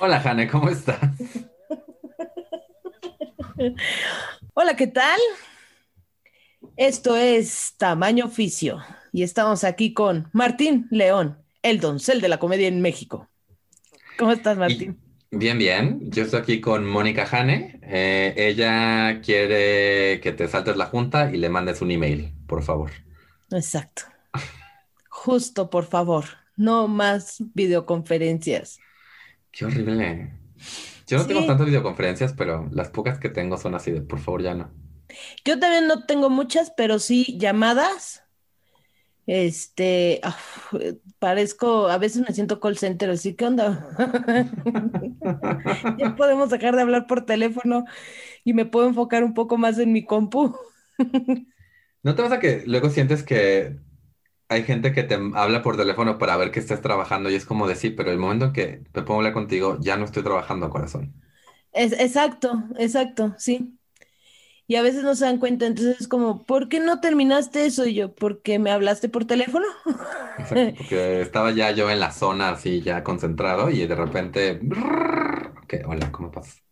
Hola, Jane, ¿cómo estás? Hola, ¿qué tal? Esto es Tamaño Oficio y estamos aquí con Martín León, el doncel de la comedia en México. ¿Cómo estás, Martín? Bien, bien. Yo estoy aquí con Mónica Jane. Eh, ella quiere que te saltes la junta y le mandes un email, por favor. Exacto. Justo, por favor. No más videoconferencias. Qué horrible. Yo no tengo tantas videoconferencias, pero las pocas que tengo son así de, por favor, ya no. Yo también no tengo muchas, pero sí llamadas. Este, parezco, a veces me siento call center, así que onda. ya podemos dejar de hablar por teléfono y me puedo enfocar un poco más en mi compu. ¿No te pasa que luego sientes que hay gente que te habla por teléfono para ver que estás trabajando y es como decir, pero el momento en que me pongo a hablar contigo, ya no estoy trabajando, corazón? Es, exacto, exacto, sí y a veces no se dan cuenta, entonces es como, ¿por qué no terminaste eso? Y yo, ¿porque me hablaste por teléfono? Exacto, porque estaba ya yo en la zona así ya concentrado y de repente, ok, hola, ¿cómo pasas?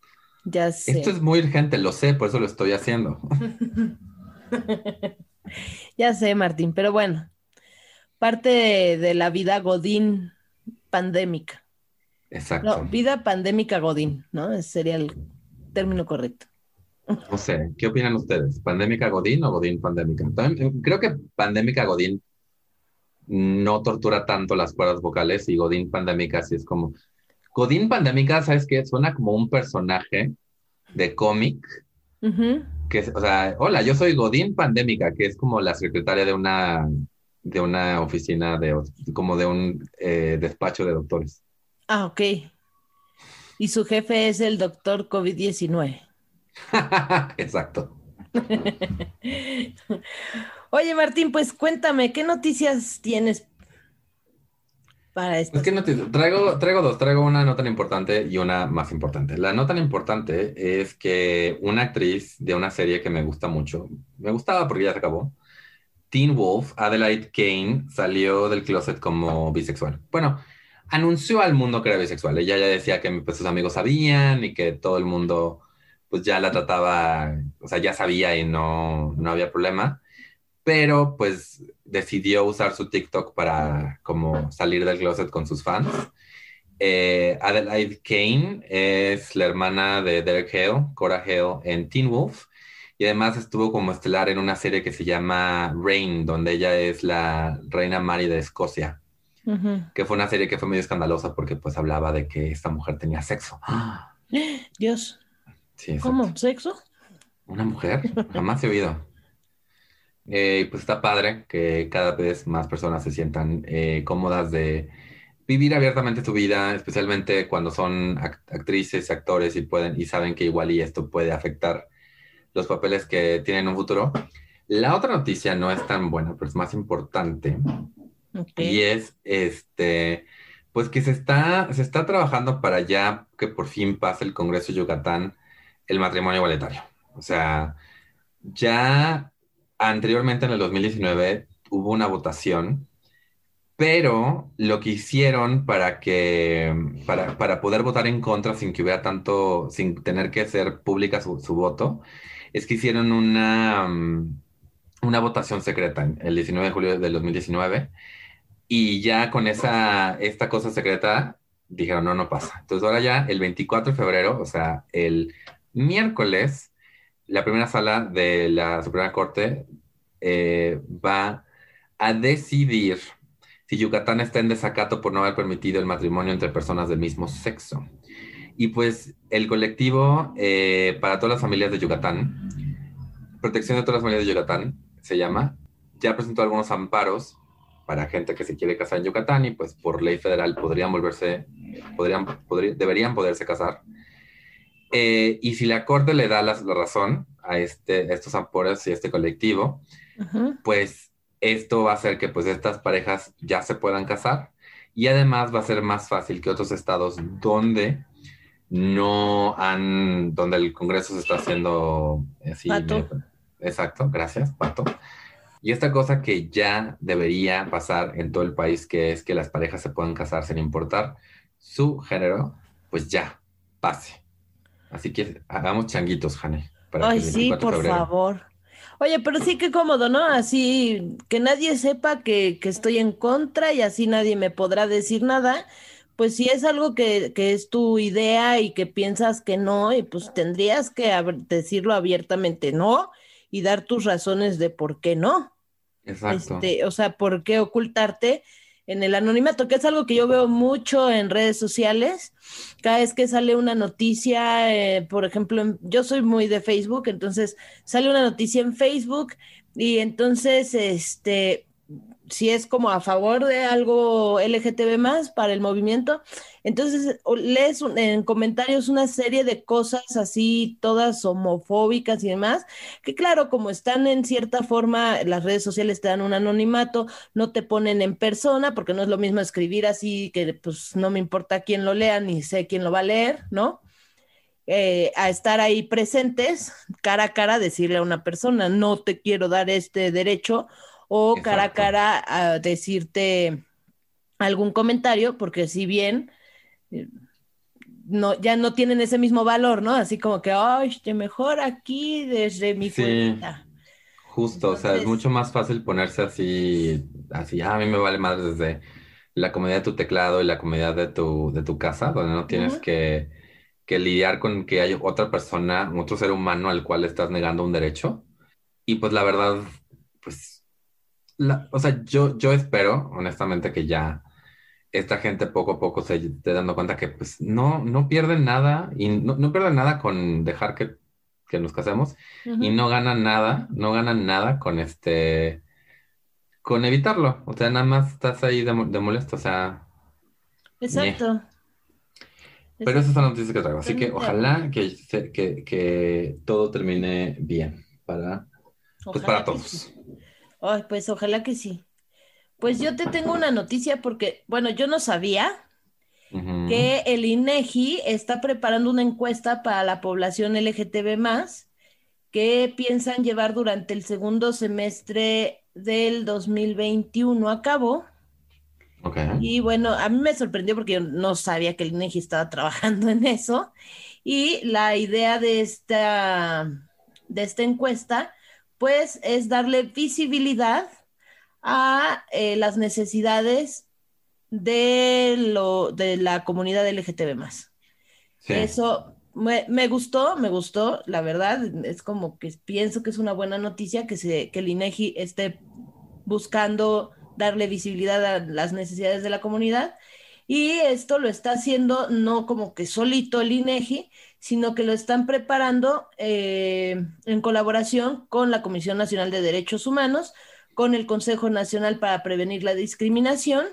Ya sé. Esto es muy urgente, lo sé, por eso lo estoy haciendo. ya sé, Martín, pero bueno, parte de, la vida Godín pandémica. Exacto. No, vida pandémica Godín, ¿no? Ese sería el término correcto. No sé, ¿qué opinan ustedes? ¿Pandémica Godín o Godín pandémica? Eh, creo que pandémica Godín no tortura tanto las cuerdas vocales y Godín pandémica sí es como... Godín pandémica, ¿sabes qué? Suena como un personaje de cómic. que o sea, hola, yo soy Godín pandémica, que es como la secretaria de una, de una oficina, de, como de un eh, despacho de doctores. Ah, ok. Y su jefe es el doctor COVID-19. Exacto. Oye, Martín, pues cuéntame, ¿qué noticias tienes para esto? Traigo, traigo dos, traigo una no tan importante y una más importante. La no tan importante es que una actriz de una serie que me gusta mucho, me gustaba porque ya se acabó, Teen Wolf, Adelaide Kane, salió del closet como bisexual. Bueno, anunció al mundo que era bisexual. Ella ya decía que pues, sus amigos sabían y que todo el mundo pues ya la trataba, o sea, ya sabía y no, no había problema, pero pues decidió usar su TikTok para como salir del closet con sus fans. Eh, Adelaide Kane es la hermana de Derek Hale, Cora Hale en Teen Wolf, y además estuvo como estelar en una serie que se llama Reign, donde ella es la reina Mary de Escocia, que fue una serie que fue medio escandalosa porque pues hablaba de que esta mujer tenía sexo. Dios. ¿Cómo? ¿Sexo? Una mujer, jamás he oído. Eh, pues está padre que cada vez más personas se sientan eh, cómodas de vivir abiertamente su vida, especialmente cuando son actrices, actores y pueden y saben que igual y esto puede afectar los papeles que tienen en un futuro. La otra noticia no es tan buena, pero es más importante. Y es este, pues que se está, se está trabajando para ya que por fin pase el Congreso de Yucatán el matrimonio igualitario. O sea, ya anteriormente en el 2019 hubo una votación, pero lo que hicieron para que, para, poder votar en contra sin que hubiera tanto, sin tener que ser pública su, voto, es que hicieron una, mm, una votación secreta el 19 de julio del 2019 y ya con esa, esta cosa secreta dijeron, no, no pasa. Entonces ahora ya el 24 de febrero, o sea, el miércoles, la primera sala de la Suprema Corte eh, va a decidir si Yucatán está en desacato por no haber permitido el matrimonio entre personas del mismo sexo. Y pues el colectivo eh, para todas las familias de Yucatán, Protección de todas las familias de Yucatán, se llama, ya presentó algunos amparos para gente que se quiere casar en Yucatán y pues por ley federal podrían volverse, podrían, deberían poderse casar. Eh, y si la Corte le da la, razón a, este, estos ampores y a este colectivo, pues esto va a hacer que pues estas parejas ya se puedan casar y además va a ser más fácil que otros estados donde no han, donde el Congreso se está haciendo así. Pato. exacto, gracias, Pato. Y esta cosa que ya debería pasar en todo el país, que es que las parejas se puedan casar sin importar su género, pues ya, pase. Así que hagamos changuitos, Jane. Ay, sí, por favor. Oye, pero sí que cómodo, ¿no? Así que nadie sepa que, que, estoy en contra y así nadie me podrá decir nada. Pues si es algo que, que es tu idea y que piensas que no, y pues tendrías que decirlo abiertamente, ¿no? Y dar tus razones de por qué no. Exacto. Este, o sea, ¿por qué ocultarte? en el anonimato, que es algo que yo veo mucho en redes sociales. Cada vez que sale una noticia, eh, por ejemplo, yo soy muy de Facebook, entonces sale una noticia en Facebook y entonces, este, si es como a favor de algo LGTB más para el movimiento, entonces lees en comentarios una serie de cosas así, todas homofóbicas y demás, que claro, como están en cierta forma, las redes sociales te dan un anonimato, no te ponen en persona, porque no es lo mismo escribir así, que pues no me importa quién lo lea, ni sé quién lo va a leer, ¿no? Eh, a estar ahí presentes, cara a cara, decirle a una persona, no te quiero dar este derecho o cara a cara a decirte algún comentario, porque si bien eh, no, ya no tienen ese mismo valor, ¿no? Así como que, ay, mejor aquí desde mi sí, Justo, o sea, es mucho más fácil ponerse así, así, ah, a mí me vale más desde la comodidad de tu teclado y la comodidad de tu, de tu casa, donde no tienes que, que lidiar con que hay otra persona, otro ser humano al cual estás negando un derecho. Y pues la verdad, pues o sea, yo, yo espero, honestamente, que ya esta gente poco a poco se esté dando cuenta que pues no, no pierden nada y no, no pierden nada con dejar que, que nos casemos y no ganan nada, no ganan nada con este, con evitarlo. O sea, nada más estás ahí de, molesto, o sea. Exacto. Pero esas son las noticias que traigo. Así que ojalá que, que, que todo termine bien para, pues para todos. Ay, pues ojalá que sí. Pues yo te tengo una noticia porque, bueno, yo no sabía que el INEGI está preparando una encuesta para la población LGTB que piensan llevar durante el segundo semestre del 2021 a cabo. Y bueno, a mí me sorprendió porque yo no sabía que el INEGI estaba trabajando en eso. Y la idea de esta, de esta encuesta pues es darle visibilidad a eh, las necesidades de, lo, de la comunidad LGTB más. Eso me, gustó, me gustó, la verdad, es como que pienso que es una buena noticia que, se, que el INEGI esté buscando darle visibilidad a las necesidades de la comunidad y esto lo está haciendo no como que solito el INEGI, sino que lo están preparando eh, en colaboración con la Comisión Nacional de Derechos Humanos, con el Consejo Nacional para Prevenir la Discriminación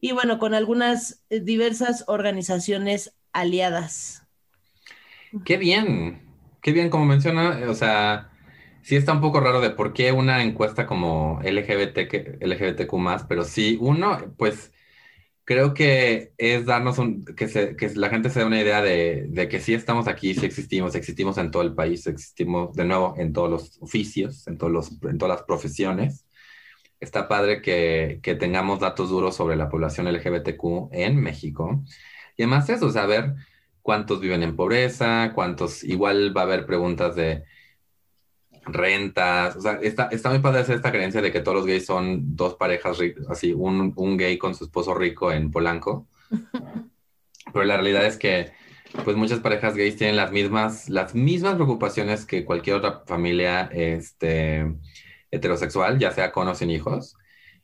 y bueno, con algunas eh, diversas organizaciones aliadas. Qué bien, qué bien, como menciona, o sea, sí está un poco raro de por qué una encuesta como LGBT, LGBTQ pero sí, uno, pues creo que es darnos un, que, se, que la gente se dé una idea de, de, que sí estamos aquí, sí existimos, existimos en todo el país, existimos de nuevo en todos los oficios, en, todos los, en todas las profesiones. Está padre que, que tengamos datos duros sobre la población LGBTQ en México. Y además eso, saber cuántos viven en pobreza, cuántos, igual va a haber preguntas de rentas, o sea, está, está muy padre hacer esta creencia de que todos los gays son dos parejas, así, un, un gay con su esposo rico en Polanco, pero la realidad es que pues muchas parejas gays tienen las mismas, las mismas preocupaciones que cualquier otra familia este, heterosexual, ya sea con o sin hijos,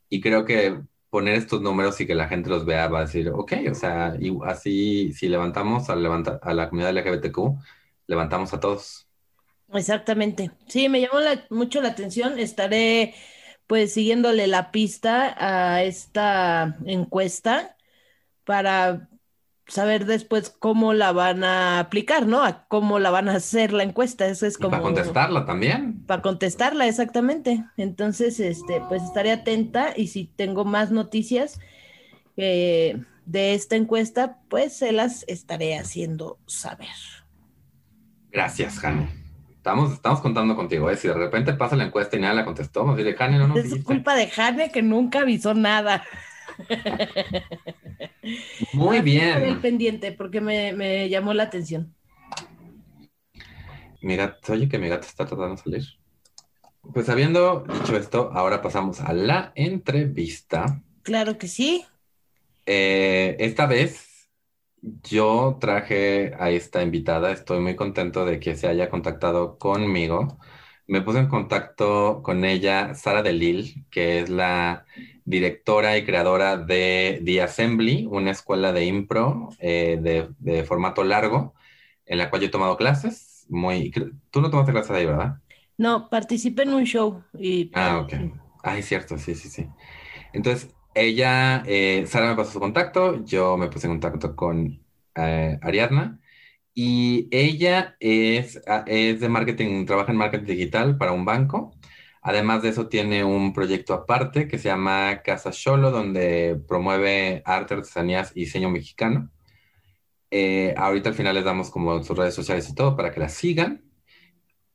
y creo que poner estos números y que la gente los vea va a decir, ok, o sea, y así si levantamos levanta, a la comunidad LGBTQ, levantamos a todos. Exactamente. Sí, me llamó mucho la atención. Estaré pues siguiéndole la pista a esta encuesta para saber después cómo la van a aplicar, ¿no? A cómo la van a hacer la encuesta. Eso es como. para contestarla también. Para contestarla, exactamente. Entonces, este, pues estaré atenta y si tengo más noticias eh, de esta encuesta, pues se las estaré haciendo saber. Gracias, Jane. Estamos, estamos contando contigo, ¿eh? Si de repente pasa la encuesta y nadie la contestó, vamos a decirle, Jane, no nos Es culpa de Jane que nunca avisó nada. Muy bien. El pendiente porque me, me llamó la atención. Mi gato, oye que mi gato está tratando de salir. Pues habiendo dicho esto, ahora pasamos a la entrevista. Claro que sí. Eh, esta vez yo traje a esta invitada. Estoy muy contento de que se haya contactado conmigo. Me puse en contacto con ella, Sara Delil, que es la directora y creadora de The Assembly, una escuela de impro eh, de, de formato largo, en la cual yo he tomado clases. Muy, tú no tomaste clases ahí, ¿verdad? No, participé en un show. Y... Ah, ok. Ah, es cierto, sí, sí, sí. Entonces, ella, eh, Sara me pasó su contacto, yo me puse en contacto con eh, Ariadna y ella es, ah, es de marketing, trabaja en marketing digital para un banco. Además de eso, tiene un proyecto aparte que se llama Casa Cholo, donde promueve arte, artesanías y diseño mexicano. Eh, ahorita al final les damos como sus redes sociales y todo para que la sigan.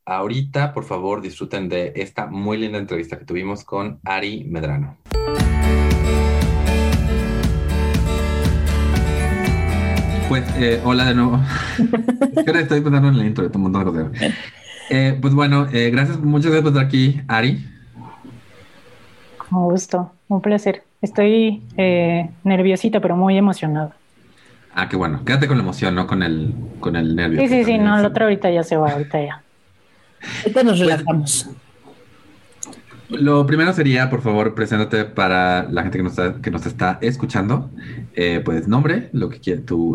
Ahorita, por favor, disfruten de esta muy linda entrevista que tuvimos con Ari Medrano. Pues, eh, hola de nuevo. Ahora estoy pensando en la intro, un montón de cosas. Eh, pues bueno, eh, gracias, muchas gracias por estar aquí, Ari. Con gusto, un placer. Estoy eh, nerviosita, pero muy emocionada. Ah, qué bueno. Quédate con la emoción, no con el, con el nervio. Sí, sí, sí, no, el otro ahorita ya se va, ahorita ya. Ahorita nos relajamos. Lo primero sería, por favor, preséntate para la gente que nos está, que nos está escuchando. Eh, pues nombre, lo que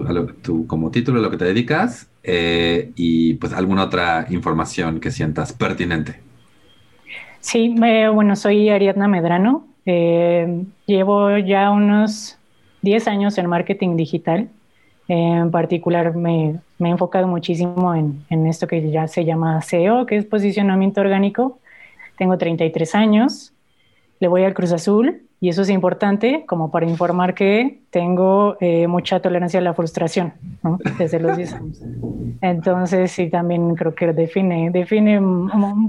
lo- tu- como título, lo que te dedicas eh, y pues alguna otra información que sientas pertinente. Sí, bueno, soy Ariadna Medrano. Eh, llevo ya unos 10 años en marketing digital. En particular, me, me he enfocado muchísimo en, en esto que ya se llama SEO, que es posicionamiento orgánico. Tengo 33 años, le voy al Cruz Azul y eso es importante como para informar que tengo eh, mucha tolerancia a la frustración ¿no? desde los 10 años. Entonces, sí, también creo que define, define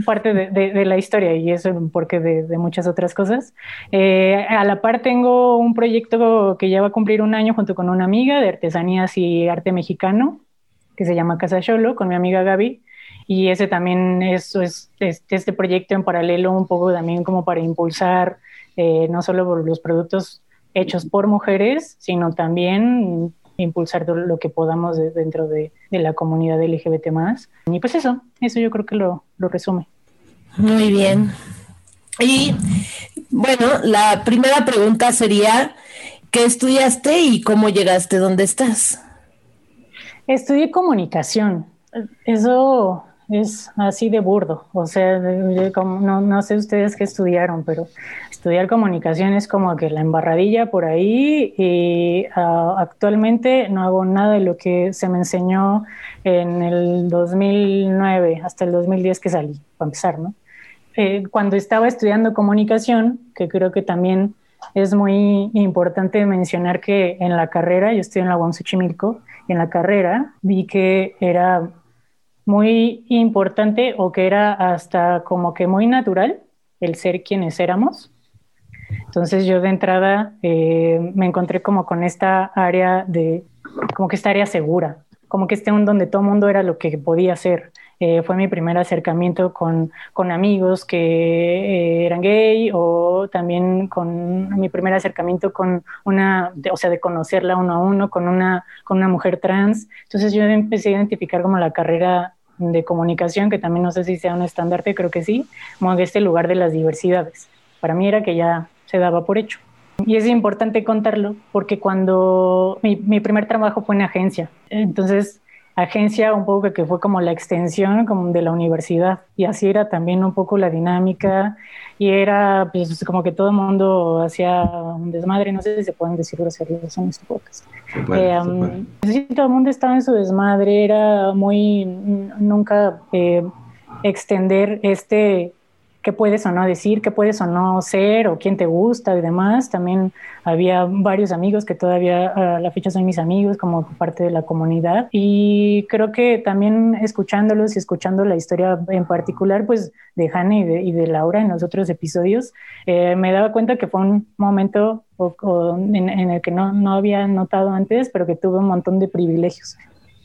parte de, de- de la historia y eso un porqué de, de muchas otras cosas. Eh, a la par tengo un proyecto que ya va a cumplir un año junto con una amiga de artesanías y arte mexicano que se llama Casa Cholo con mi amiga Gaby. Y ese también es, es, es- este proyecto en paralelo un poco también como para impulsar eh, no solo por los productos hechos por mujeres, sino también impulsar todo lo que podamos de- dentro de, de la comunidad LGBT más. Y pues eso, eso yo creo que lo, lo resume. Muy bien. Y bueno, la primera pregunta sería, ¿qué estudiaste y cómo llegaste donde estás? Estudié comunicación. Eso es así de burdo. O sea, no, no sé ustedes qué estudiaron, pero estudiar comunicación es como que la embarradilla por ahí y ah, actualmente no hago nada de lo que se me enseñó en el 2009 hasta el 2010 que salí, para empezar, ¿no? Eh, cuando estaba estudiando comunicación, que creo que también es muy importante mencionar que en la carrera, yo estoy en la UAM Xochimilco, y en la carrera vi que era muy importante o que era hasta como que muy natural el ser quienes éramos. Entonces yo de entrada eh, me encontré como con esta área de, como que esta área segura, como que este un donde todo mundo era lo que podía ser. Eh, fue mi primer acercamiento con, con amigos que eh, eran gay o también con mi primer acercamiento con una, de- o sea, de conocerla uno a uno, con una, con una mujer trans. Entonces yo empecé a identificar como la carrera de comunicación, que también no sé si sea un estandarte, creo que sí, como este lugar de las diversidades. Para mí era que ya se daba por hecho. Y es importante contarlo porque cuando mi, mi primer trabajo fue en agencia, entonces agencia un poco que fue como la extensión como de la universidad. Y así era también un poco la dinámica. Y era pues como que todo el mundo hacía un desmadre, no sé si se pueden decir groserías en este podcast. Puede, Eh, um, sí, todo el mundo estaba en su desmadre, era muy, nunca eh, extender este qué puedes o no decir, qué puedes o no ser, o quién te gusta y demás. También había varios amigos que todavía a la fecha son mis amigos, como parte de la comunidad. Y creo que también escuchándolos y escuchando la historia en particular, pues de Hannah y de, Laura en los otros episodios, eh, me daba cuenta que fue un momento en, el que no, no había notado antes, pero que tuve un montón de privilegios.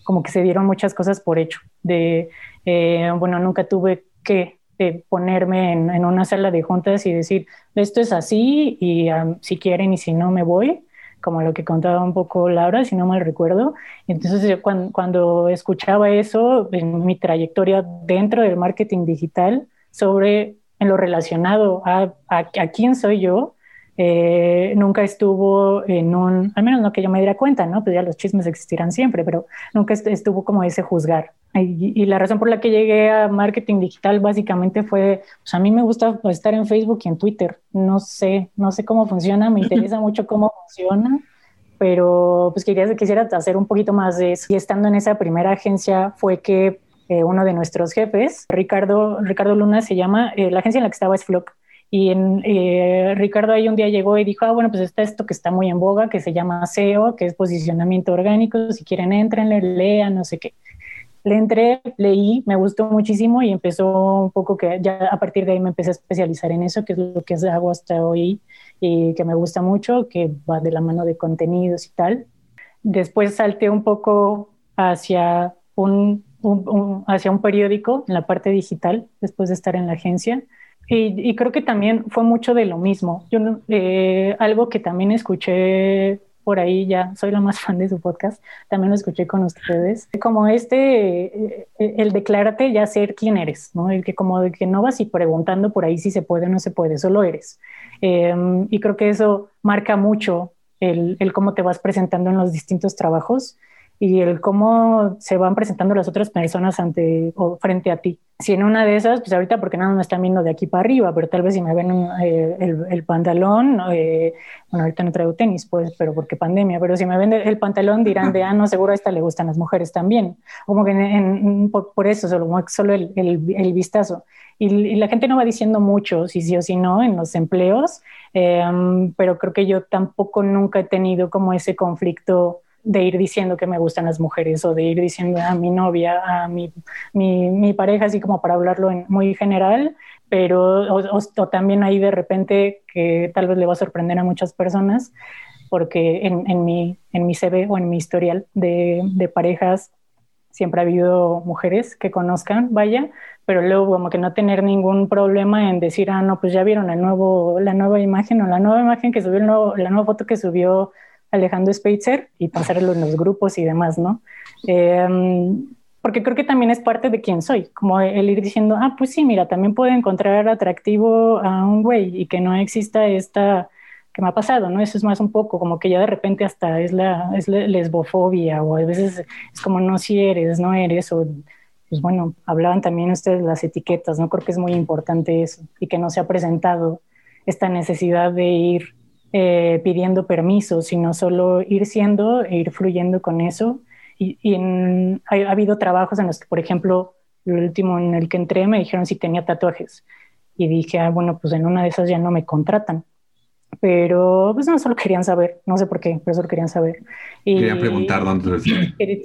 Como que se dieron muchas cosas por hecho. De, eh, bueno, nunca tuve que de ponerme en, una sala de juntas y decir, esto es así y si quieren y si no me voy, como lo que contaba un poco Laura, si no mal recuerdo. Entonces, cuando, escuchaba eso en mi trayectoria dentro del marketing digital sobre en lo relacionado a, a, a quién soy yo, eh, nunca estuvo en un, al menos no que yo me diera cuenta, ¿no? Pues ya los chismes existirán siempre, pero nunca estuvo como ese juzgar. Y, la razón por la que llegué a marketing digital básicamente fue, pues a mí me gusta estar en Facebook y en Twitter. No sé, no sé cómo funciona, me interesa mucho cómo funciona, pero pues quería, quisiera hacer un poquito más de eso. Y estando en esa primera agencia fue que eh, uno de nuestros jefes, Ricardo, Ricardo Luna se llama, eh, la agencia en la que estaba es Flock, y eh, Ricardo ahí un día llegó y dijo, ah, bueno, pues está esto que está muy en boga, que se llama SEO, que es posicionamiento orgánico, si quieren entrenle, lean, no sé qué. Le entré, leí, me gustó muchísimo y empezó un poco que ya a partir de ahí me empecé a especializar en eso, que es lo que hago hasta hoy y que me gusta mucho, que va de la mano de contenidos y tal. Después salté un poco hacia un, hacia un periódico en la parte digital, después de estar en la agencia y, creo que también fue mucho de lo mismo. Yo eh, algo que también escuché por ahí, ya soy la más fan de su podcast, también lo escuché con ustedes, como este, eh, el declárate ya ser quién eres, ¿no? El que como de que no vas y preguntando por ahí si se puede o no se puede, solo eres. Em, y creo que eso marca mucho el, el cómo te vas presentando en los distintos trabajos y el cómo se van presentando las otras personas ante o frente a ti. Si en una de esas, pues ahorita porque nada me están viendo de aquí para arriba, pero tal vez si me ven eh, el, pantalón, eh, bueno, ahorita no traigo tenis, pues, pero porque pandemia, pero si me ven el pantalón dirán de, ah, no, seguro a esta le gustan las mujeres también. Como que por, eso, solo, solo el, el, vistazo. Y, la gente no va diciendo mucho, si sí o si no, en los empleos, em, pero creo que yo tampoco nunca he tenido como ese conflicto de ir diciendo que me gustan las mujeres o de ir diciendo a mi novia, a mi, mi, pareja, así como para hablarlo en muy general, pero o, también ahí de repente que tal vez le va a sorprender a muchas personas, porque en, en, mi, en mi CV o en mi historial de, de parejas siempre ha habido mujeres que conozcan, vaya, pero luego como que no tener ningún problema en decir, ah, no, pues ya vieron el nuevo, la nueva imagen o la nueva imagen que subió, la nueva foto que subió Alejandro Speitzer y pasarlo en los grupos y demás, ¿no? Em, porque creo que también es parte de quién soy, como el ir diciendo, ah, pues sí, mira, también puedo encontrar atractivo a un güey y que no exista esta que me ha pasado, ¿no? Eso es más un poco como que ya de repente hasta es la, es lesbofobia o a veces es como no si eres, no eres o pues bueno, hablaban también ustedes de las etiquetas, ¿no? Creo que es muy importante eso y que no se ha presentado esta necesidad de ir eh, pidiendo permiso, sino solo ir siendo e ir fluyendo con eso. Y, ha, habido trabajos en los que, por ejemplo, el último en el que entré me dijeron si tenía tatuajes. Y dije, ah, bueno, pues en una de esas ya no me contratan. Pero pues no, solo querían saber, no sé por qué, pero solo querían saber. Y, querían preguntar dónde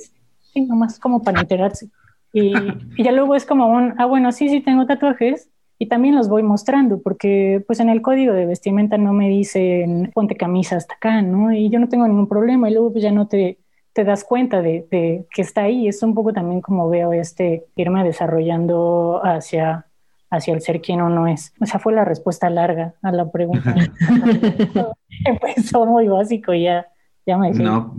Sí, nomás como para enterarse. Y, y, ya luego es como un, ah, bueno, sí, sí tengo tatuajes, y también los voy mostrando porque pues en el código de vestimenta no me dicen ponte camisa hasta acá, ¿no? Y yo no tengo ningún problema y luego pues ya no te, te das cuenta de, que está ahí. Es un poco también como veo este irme desarrollando hacia, hacia el ser quien uno es. O sea, fue la respuesta larga a la pregunta. Empezó muy básico y ya, ya me dije. No,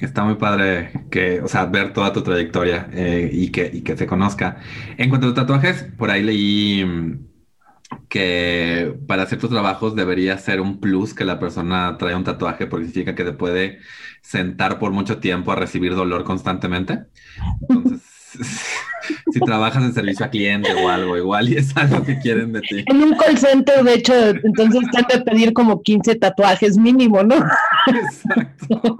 Está muy padre que, o sea, ver toda tu trayectoria eh, y, que, y que se conozca. En cuanto a los tatuajes, por ahí leí mm, que para ciertos trabajos debería ser un plus que la persona trae un tatuaje porque significa que te puede sentar por mucho tiempo a recibir dolor constantemente. Entonces, si trabajas en servicio a cliente o algo, igual y es algo que quieren de ti. En un call center, de hecho, entonces te que pedir como 15 tatuajes mínimo, ¿no? Exacto.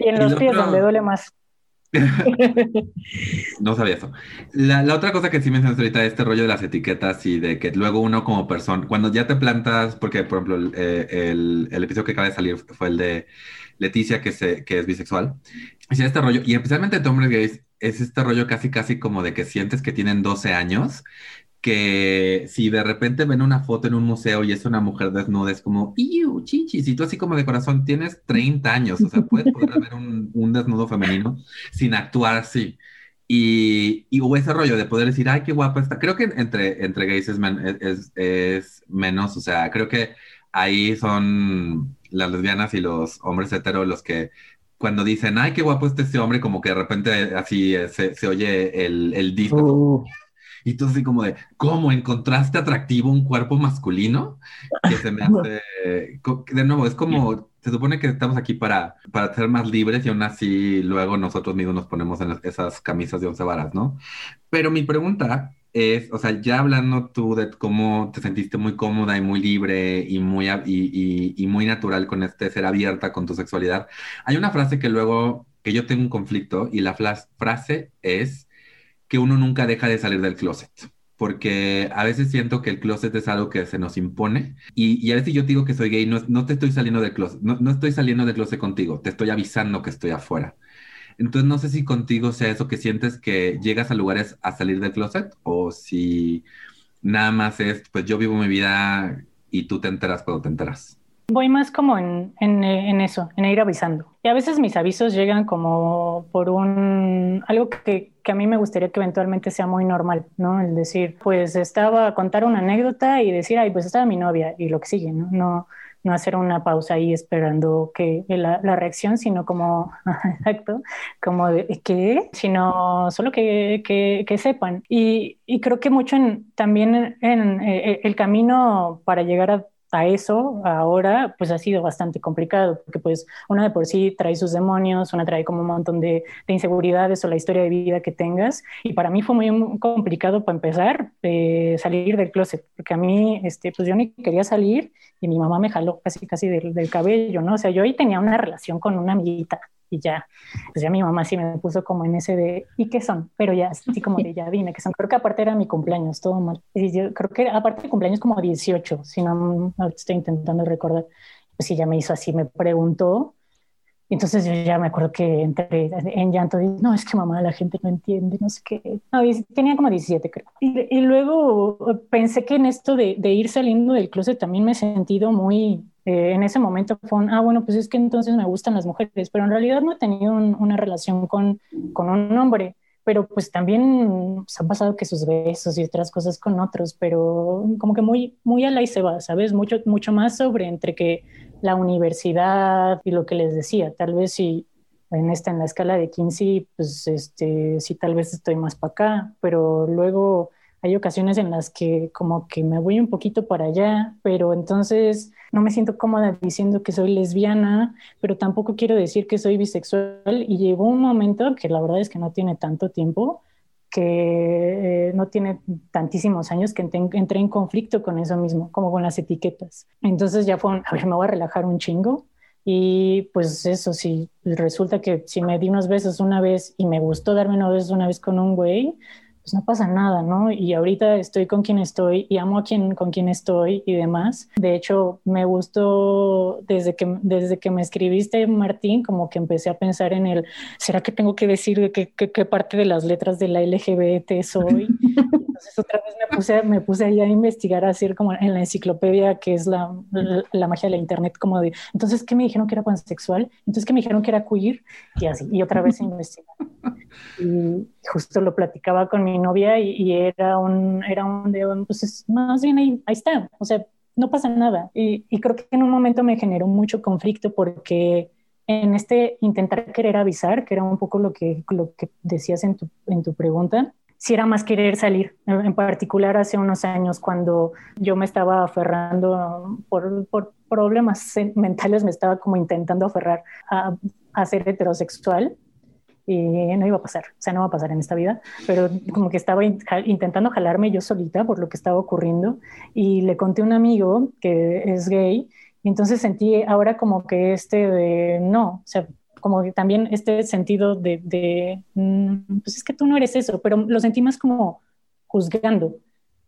y en los pies donde duele más. no sabía eso. La, otra cosa que sí mencionaste ahorita es este rollo de las etiquetas y de que luego uno como persona, cuando ya te plantas, porque por ejemplo eh, el, el, episodio que acaba de salir fue el de Leticia, que, se, que es bisexual, y este rollo, y especialmente de hombres gays, es este rollo casi casi como de que sientes que tienen 12 años que si de repente ven una foto en un museo y es una mujer desnuda, es como, ¡iu, chichis! Y tú así como de corazón tienes 30 años, o sea, puedes poder ver un, desnudo femenino sin actuar así. Y, y, hubo ese rollo de poder decir, ¡ay, qué guapa está! Creo que entre, entre gays es, es, es, menos, o sea, creo que ahí son las lesbianas y los hombres heteros los que cuando dicen, ¡ay, qué guapo este hombre! Como que de repente así se, se oye el, el disco. Uh. Y tú así como de, ¿cómo encontraste atractivo un cuerpo masculino? Que se me hace, de nuevo, es como, se supone que estamos aquí para, para ser más libres y aún así luego nosotros mismos nos ponemos en esas camisas de once varas, ¿no? Pero mi pregunta es, o sea, ya hablando tú de cómo te sentiste muy cómoda y muy libre y muy, y, y muy natural con este ser abierta con tu sexualidad, hay una frase que luego, que yo tengo un conflicto y la frase es que uno nunca deja de salir del closet. Porque a veces siento que el closet es algo que se nos impone. Y, a veces yo digo que soy gay, no, no te estoy saliendo del closet, no, no estoy saliendo del closet contigo, te estoy avisando que estoy afuera. Entonces no sé si contigo sea eso que sientes que llegas a lugares a salir del closet o si nada más es, pues yo vivo mi vida y tú te enteras cuando te enteras. Voy más como en, eso, en ir avisando. Y a veces mis avisos llegan como por un algo que, que, a mí me gustaría que eventualmente sea muy normal, ¿no? El decir, pues estaba a contar una anécdota y decir, ay, pues estaba mi novia y lo que sigue, ¿no? No, no hacer una pausa ahí esperando que la, la reacción, sino como, exacto, como de qué, sino solo que, que, que sepan. Y, y, creo que mucho en, también en, en eh, el camino para llegar a a eso ahora pues ha sido bastante complicado porque pues una de por sí trae sus demonios, una trae como un montón de, inseguridades o la historia de vida que tengas y para mí fue muy complicado para empezar eh, salir del closet porque a mí este pues yo ni quería salir y mi mamá me jaló casi casi del, del cabello, ¿no? O sea, yo ahí tenía una relación con una amiguita y ya, pues ya mi mamá sí me puso como en ese de, ¿y qué son? Pero ya, así como de, ya dime qué son. Creo que aparte era mi cumpleaños, todo mal. Y yo creo que aparte de cumpleaños como 18, si no, estoy intentando recordar. Pues sí, ya me hizo así, me preguntó. Entonces yo ya me acuerdo que entré en llanto y no, es que mamá, la gente no entiende, no sé qué. No, tenía como 17 creo. Y, y luego pensé que en esto de, de ir saliendo del closet también me he sentido muy eh, en ese momento fue un, ah, bueno, pues es que entonces me gustan las mujeres, pero en realidad no he tenido una relación con, con, un hombre, pero pues también se han pasado que sus besos y otras cosas con otros, pero como que muy, muy a la y se va, ¿sabes? Mucho, mucho más sobre entre que la universidad y lo que les decía, tal vez si en esta, en la escala de 15, pues este, sí, tal vez estoy más para acá, pero luego hay ocasiones en las que como que me voy un poquito para allá, pero entonces no me siento cómoda diciendo que soy lesbiana, pero tampoco quiero decir que soy bisexual y llegó un momento que la verdad es que no tiene tanto tiempo, que eh, no tiene tantísimos años que entré en conflicto con eso mismo, como con las etiquetas. Entonces ya fue, un, a ver, me voy a relajar un chingo. Y pues eso, si resulta que si me di unos besos una vez y me gustó darme unos besos una vez con un güey, pues no pasa nada, ¿no? Y ahorita estoy con quien estoy y amo a quien, con quien estoy y demás. De hecho, me gustó desde que, desde que me escribiste, Martín, como que empecé a pensar en el, ¿será que tengo que decir de qué, qué, parte de las letras de la LGBT soy? Entonces otra vez me puse, me puse ahí a investigar, así como en la enciclopedia, que es la, la, magia de la internet, como de, entonces, ¿qué me dijeron que era pansexual? Entonces, ¿qué me dijeron que era queer? Y así, y otra vez investigar. Y justo lo platicaba con mi novia y, era un, era un de, pues más bien ahí, ahí está, o sea, no pasa nada. Y, y, creo que en un momento me generó mucho conflicto porque en este intentar querer avisar, que era un poco lo que, lo que decías en tu, en tu pregunta, si era más querer salir, en particular hace unos años cuando yo me estaba aferrando por, por problemas mentales, me estaba como intentando aferrar a, a ser heterosexual y no iba a pasar, o sea, no va a pasar en esta vida, pero como que estaba intentando jalarme yo solita por lo que estaba ocurriendo y le conté a un amigo que es gay y entonces sentí ahora como que este de no, o sea, como que también este sentido de, de, mm, pues es que tú no eres eso, pero lo sentí más como juzgando.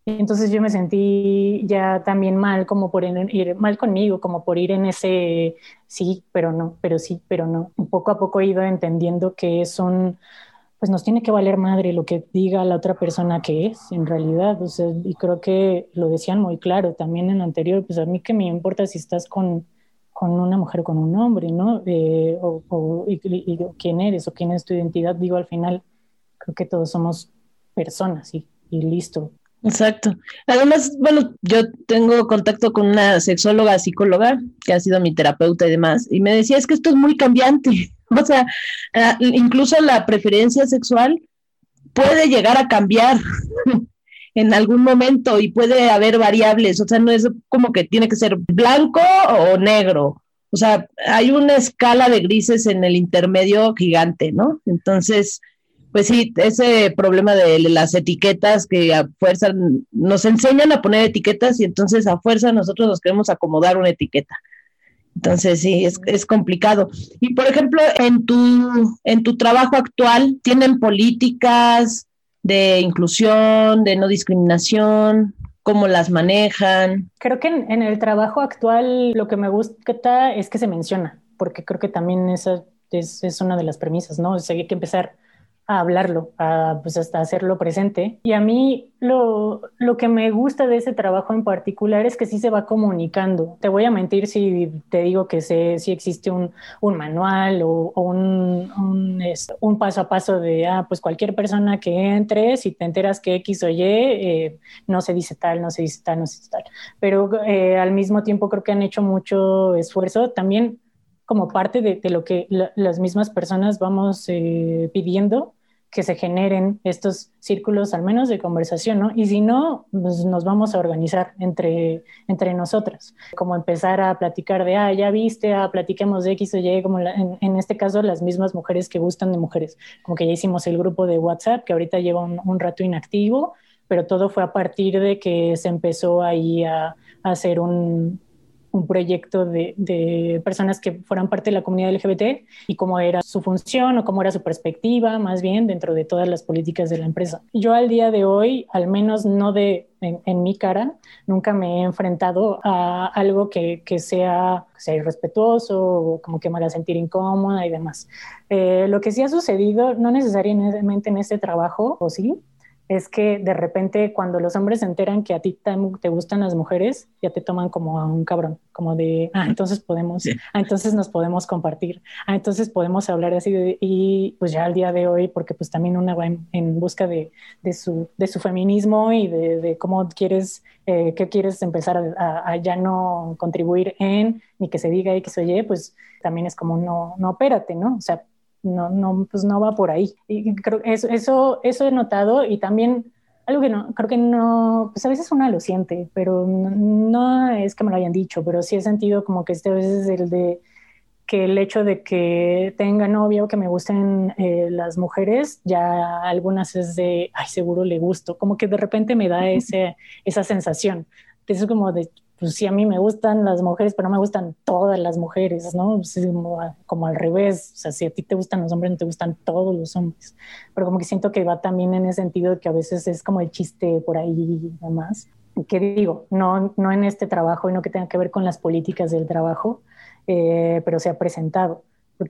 Entonces yo me sentí ya también mal como por ir mal conmigo, como por ir en ese sí, pero no, pero sí, pero no. Poco a poco he ido entendiendo que es un, pues nos tiene que valer madre lo que diga la otra persona que es, en realidad. Y creo que lo decían muy claro también en anterior, pues a mí que me importa si estás con, con una mujer o con un hombre, ¿no? Eh, o, quién eres o quién es tu identidad. Digo, al final, creo que todos somos personas y listo. Exacto. Además, bueno, yo tengo contacto con una sexóloga, psicóloga, que ha sido mi terapeuta y demás, y me decía, es que esto es muy cambiante. O sea, ah, incluso la preferencia sexual puede llegar a cambiar en algún momento y puede haber variables. O sea, no es como que tiene que ser blanco o negro. O sea, hay una escala de grises en el intermedio gigante, ¿no? Entonces, pues sí, ese problema de las etiquetas que a fuerza nos enseñan a poner etiquetas y entonces a fuerza nosotros nos queremos acomodar una etiqueta. Entonces sí, es, complicado. Y por ejemplo, en tu, en tu trabajo actual, ¿tienen políticas de inclusión, de no discriminación? ¿Cómo las manejan? Creo que en, el trabajo actual lo que me gusta es que se menciona, porque creo que también esa es, una de las premisas, ¿no? O hay que empezar a hablarlo, a, pues hasta hacerlo presente. Y a mí lo, lo, que me gusta de ese trabajo en particular es que sí se va comunicando. Te voy a mentir si te digo que sé si existe un, un manual o, un, un, un, paso a paso de, ah, pues cualquier persona que entre, si te enteras que X o Y, eh, no se dice tal, no se dice tal, no se dice tal. Pero eh, al mismo tiempo creo que han hecho mucho esfuerzo también como parte de, de lo que las mismas personas vamos eh, pidiendo que se generen estos círculos al menos de conversación, ¿no? Y si no, pues nos vamos a organizar entre, entre nosotras, como empezar a platicar de, ah, ya viste, ah, platiquemos de X o Y, como en, este caso las mismas mujeres que gustan de mujeres, como que ya hicimos el grupo de WhatsApp, que ahorita lleva un, rato inactivo, pero todo fue a partir de que se empezó ahí a hacer un, un proyecto de, de, personas que fueran parte de la comunidad LGBT y cómo era su función o cómo era su perspectiva, más bien dentro de todas las políticas de la empresa. Yo al día de hoy, al menos no de en, mi cara, nunca me he enfrentado a algo que, que sea, sea irrespetuoso o como que me haga sentir incómoda y demás. Eh, lo que sí ha sucedido, no necesariamente en este trabajo, o sí, es que de repente cuando los hombres se enteran que a ti te gustan las mujeres, ya te toman como a un cabrón, como de, ah, entonces podemos, ah, entonces nos podemos compartir, ah, entonces podemos hablar así, de, y pues ya al día de hoy, porque pues también una va en, busca de, de, su, de su feminismo y de, de cómo quieres, eh, qué quieres empezar a, a, ya no contribuir en, ni que se diga X o Y, pues también es como, no, no, espérate, ¿no? O sea, no, no, pues no va por ahí. Y creo que eso, eso, eso he notado y también algo que no, creo que no, pues a veces una lo siente, pero no, es que me lo hayan dicho, pero sí he sentido como que este a veces el de que el hecho de que tenga novia o que me gusten eh, las mujeres, ya algunas es de, ay, seguro le gusto, como que de repente me da ese, esa sensación. Eso como de, pues sí, a mí me gustan las mujeres, pero no me gustan todas las mujeres, ¿no? Pues como, al revés, o sea, si a ti te gustan los hombres, no te gustan todos los hombres, pero como que siento que va también en ese sentido de que a veces es como el chiste por ahí y demás. ¿Qué digo? No, no en este trabajo y no que tenga que ver con las políticas del trabajo, eh, pero se ha presentado.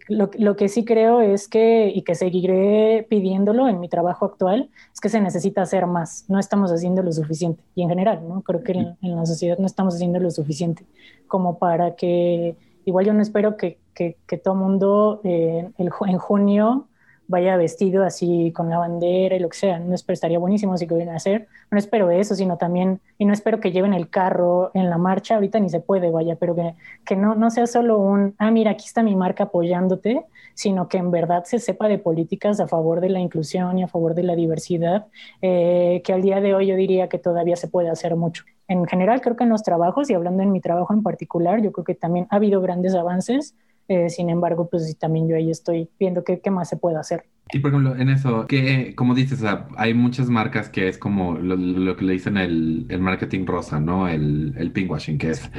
Lo, lo, que sí creo es que, y que seguiré pidiéndolo en mi trabajo actual, es que se necesita hacer más. No estamos haciendo lo suficiente. Y en general, ¿no? Creo que en, en la sociedad no estamos haciendo lo suficiente como para que, igual yo no espero que, que, que todo mundo eh, el, en junio vaya vestido así con la bandera y lo que sea. No espero, estaría buenísimo si a hacer. No espero eso, sino también, y no espero que lleven el carro en la marcha, ahorita ni se puede, vaya, pero que, que no, no sea solo un, ah, mira, aquí está mi marca apoyándote, sino que en verdad se sepa de políticas a favor de la inclusión y a favor de la diversidad, eh, que al día de hoy yo diría que todavía se puede hacer mucho. En general, creo que en los trabajos, y hablando en mi trabajo en particular, yo creo que también ha habido grandes avances, eh, sin embargo, pues también yo ahí estoy viendo qué, qué, más se puede hacer. Y por ejemplo, en eso, que como dices, hay muchas marcas que es como lo, lo que le dicen el, el, marketing rosa, ¿no? El, el pinkwashing, que es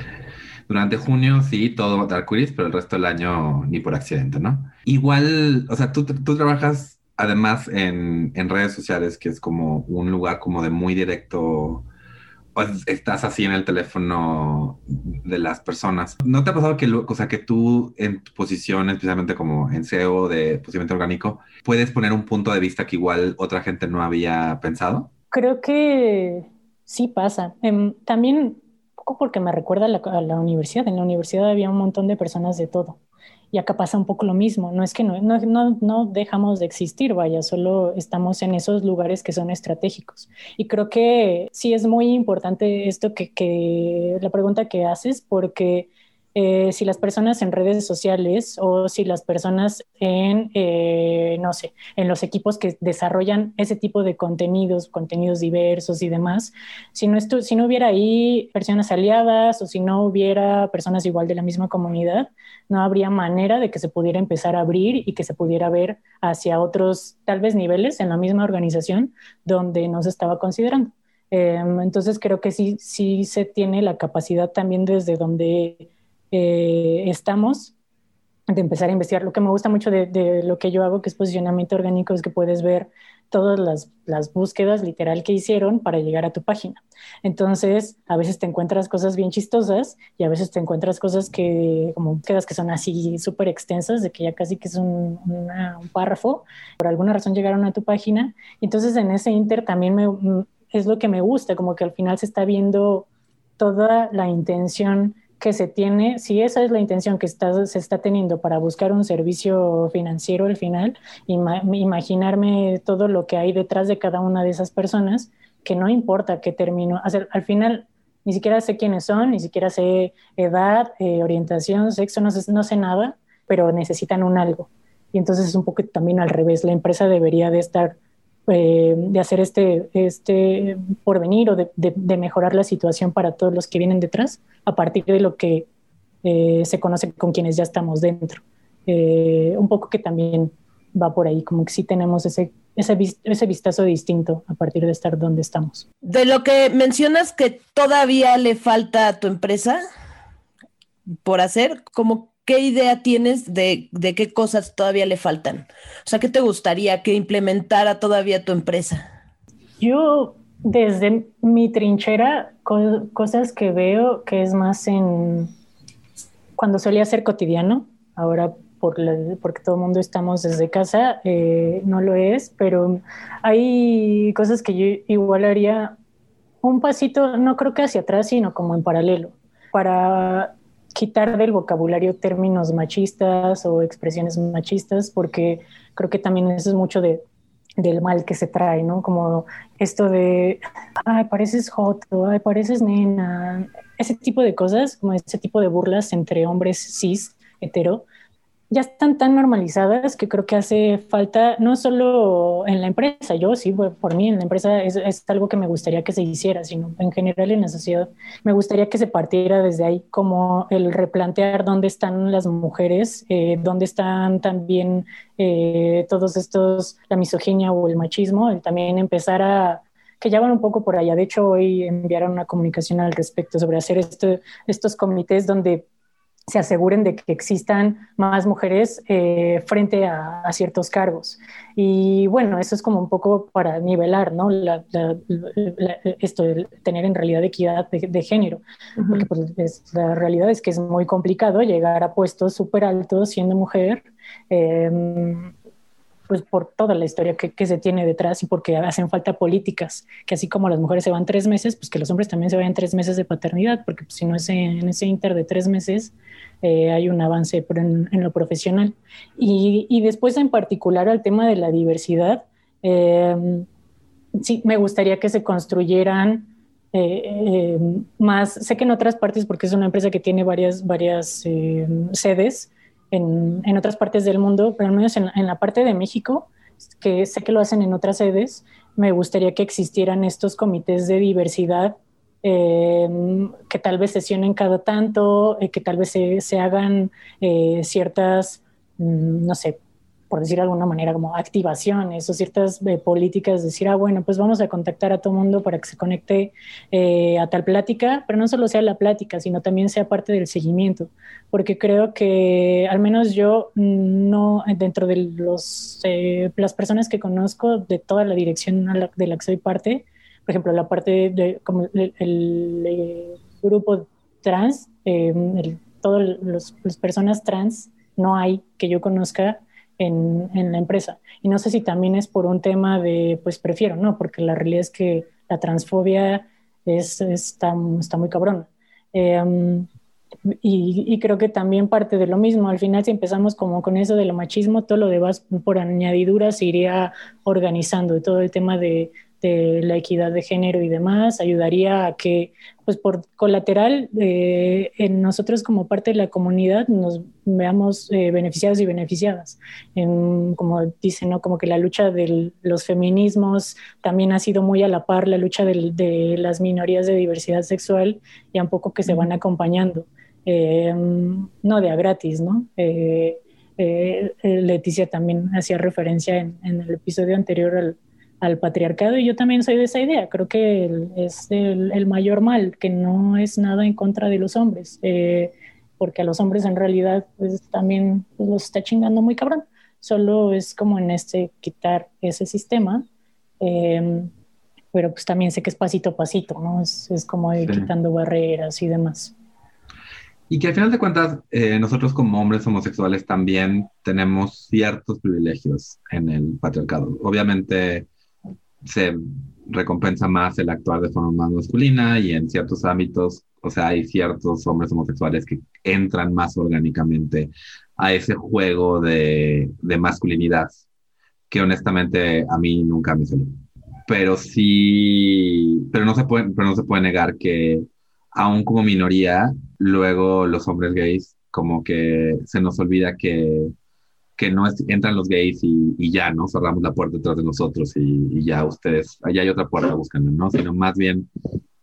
Durante junio sí, todo arcoiris, pero el resto del año ni por accidente, ¿no? Igual, o sea, tú, tú trabajas además en, en redes sociales, que es como un lugar como de muy directo pues estás así en el teléfono de las personas. ¿No te ha pasado que, o sea, que tú en tu posición, especialmente como en SEO de posicionamiento orgánico, puedes poner un punto de vista que igual otra gente no había pensado? Creo que sí pasa. Em, también un poco porque me recuerda a la universidad. En la universidad había un montón de personas de todo. Y acá pasa un poco lo mismo, no es que no, no, no, dejamos de existir, vaya, solo estamos en esos lugares que son estratégicos. Y creo que sí es muy importante esto que, que la pregunta que haces, porque eh, si las personas en redes sociales o si las personas en, eh, no sé, en los equipos que desarrollan ese tipo de contenidos, contenidos diversos y demás, si no, si no hubiera ahí personas aliadas o si no hubiera personas igual de la misma comunidad, no habría manera de que se pudiera empezar a abrir y que se pudiera ver hacia otros, tal vez, niveles en la misma organización donde no se estaba considerando. Em, entonces creo que sí, sí se tiene la capacidad también desde donde eh, estamos de empezar a investigar. Lo que me gusta mucho de, lo que yo hago, que es posicionamiento orgánico, es que puedes ver todas las, las, búsquedas literal que hicieron para llegar a tu página. Entonces, a veces te encuentras cosas bien chistosas y a veces te encuentras cosas que, como búsquedas que son así súper extensas, de que ya casi que es un, un, párrafo, por alguna razón llegaron a tu página. Entonces, en ese inter también me, es lo que me gusta, como que al final se está viendo toda la intención que se tiene, si esa es la intención que está, se está teniendo para buscar un servicio financiero al final, imaginarme todo lo que hay detrás de cada una de esas personas, que no importa qué término, al final ni siquiera sé quiénes son, ni siquiera sé edad, eh, orientación, sexo, no sé, no sé nada, pero necesitan un algo. Y entonces es un poco también al revés, la empresa debería de estar eh, de hacer este, este porvenir o de, de, mejorar la situación para todos los que vienen detrás a partir de lo que eh, se conoce con quienes ya estamos dentro. Eh, un poco que también va por ahí, como que sí tenemos ese, ese, ese, vistazo distinto a partir de estar donde estamos. De lo que mencionas que todavía le falta a tu empresa por hacer, como ¿qué idea tienes de, qué cosas todavía le faltan? O sea, ¿qué te gustaría que implementara todavía tu empresa? Yo, desde mi trinchera, cosas que veo que es más en cuando solía ser cotidiano, ahora por porque todo el mundo estamos desde casa, eh, no lo es, pero hay cosas que yo igual haría un pasito, no creo que hacia atrás, sino como en paralelo, para quitar del vocabulario términos machistas o expresiones machistas, porque creo que también eso es mucho de, del mal que se trae, ¿no? Como esto de, ay, pareces hot, ay, pareces nena, ese tipo de cosas, como ese tipo de burlas entre hombres cis, hetero, ya están tan normalizadas que creo que hace falta, no solo en la empresa, yo sí, por mí en la empresa es, es, algo que me gustaría que se hiciera, sino en general en la sociedad. Me gustaría que se partiera desde ahí, como el replantear dónde están las mujeres, eh, dónde están también eh, todos estos, la misoginia o el machismo, el también empezar a que ya van un poco por allá. De hecho, hoy enviaron una comunicación al respecto sobre hacer estos comités donde se aseguren de que existan más mujeres eh, frente a, ciertos cargos. Y bueno, eso es como un poco para nivelar, ¿no? La, esto de tener en realidad equidad de, género, porque pues, la realidad es que es muy complicado llegar a puestos súper altos siendo mujer. Eh, pues por toda la historia que, se tiene detrás y porque hacen falta políticas, que así como las mujeres se van tres meses, pues que los hombres también se vayan tres meses de paternidad, porque pues, si no es en ese inter de tres meses eh, hay un avance en, lo profesional. Y, después en particular al tema de la diversidad, em, sí, me gustaría que se construyeran eh, em, más, sé que en otras partes, porque es una empresa que tiene varias, varias em, sedes, en, otras partes del mundo, pero al menos en, la parte de México, que sé que lo hacen en otras sedes, me gustaría que existieran estos comités de diversidad eh, que tal vez sesionen cada tanto, eh, que tal vez se, hagan eh, ciertas, mm, no sé, por decir de alguna manera, como activaciones o ciertas eh, políticas, decir, ah, bueno, pues vamos a contactar a todo mundo para que se conecte eh, a tal plática, pero no solo sea la plática, sino también sea parte del seguimiento, porque creo que al menos yo no, dentro de los, eh, las personas que conozco de toda la dirección de la que soy parte, por ejemplo, la parte de como el, grupo trans, todas las personas trans, no hay que yo conozca en, en, la empresa. Y no sé si también es por un tema de, pues prefiero, ¿no? Porque la realidad es que la transfobia es, está, está muy cabrón. Em, y, y, creo que también parte de lo mismo. Al final, si empezamos como con eso de lo machismo, todo lo demás por añadidura se iría organizando. Todo el tema de, de la equidad de género y demás, ayudaría a que, pues por colateral, eh, en nosotros como parte de la comunidad nos veamos eh, beneficiados y beneficiadas. como dicen, ¿no? Como que la lucha de los feminismos también ha sido muy a la par la lucha de, las minorías de diversidad sexual y un poco que se van acompañando. Eh, no de a gratis, ¿no? Leticia también hacía referencia en, en el episodio anterior al, al patriarcado y yo también soy de esa idea. Creo que es el, mayor mal, que no es nada en contra de los hombres, eh, porque a los hombres en realidad pues, también los está chingando muy cabrón. Solo es como en este quitar ese sistema, em, pero pues también sé que es pasito a pasito, ¿no? Es, como ir quitando barreras y demás. Y que al final de cuentas, eh, nosotros como hombres homosexuales también tenemos ciertos privilegios en el patriarcado. Obviamente, se recompensa más el actuar de forma más masculina y en ciertos ámbitos, o sea, hay ciertos hombres homosexuales que entran más orgánicamente a ese juego de, de masculinidad que honestamente a mí nunca me salió. Pero sí, pero no se puede, pero no se puede negar que aún como minoría, luego los hombres gays como que se nos olvida que que no entran los gays y, ya, ¿no? Cerramos la puerta detrás de nosotros y, ya ustedes, allá hay otra puerta buscando, ¿no? Sino más bien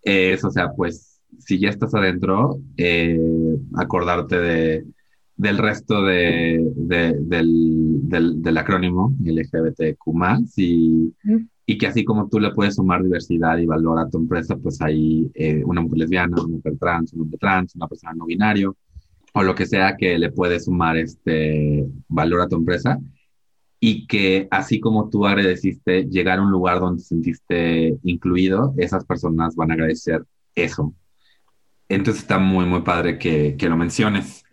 es, o sea, pues, si ya estás adentro, eh, acordarte de, del resto de, del, del, acrónimo LGBTQ+, y, y que así como tú le puedes sumar diversidad y valor a tu empresa, pues hay eh, una mujer lesbiana, una mujer trans, un hombre trans, una persona no binario, o lo que sea que le puedes sumar este valor a tu empresa y que así como tú agradeciste llegar a un lugar donde te sentiste incluido, esas personas van a agradecer eso. Entonces está muy, muy padre que, que lo menciones.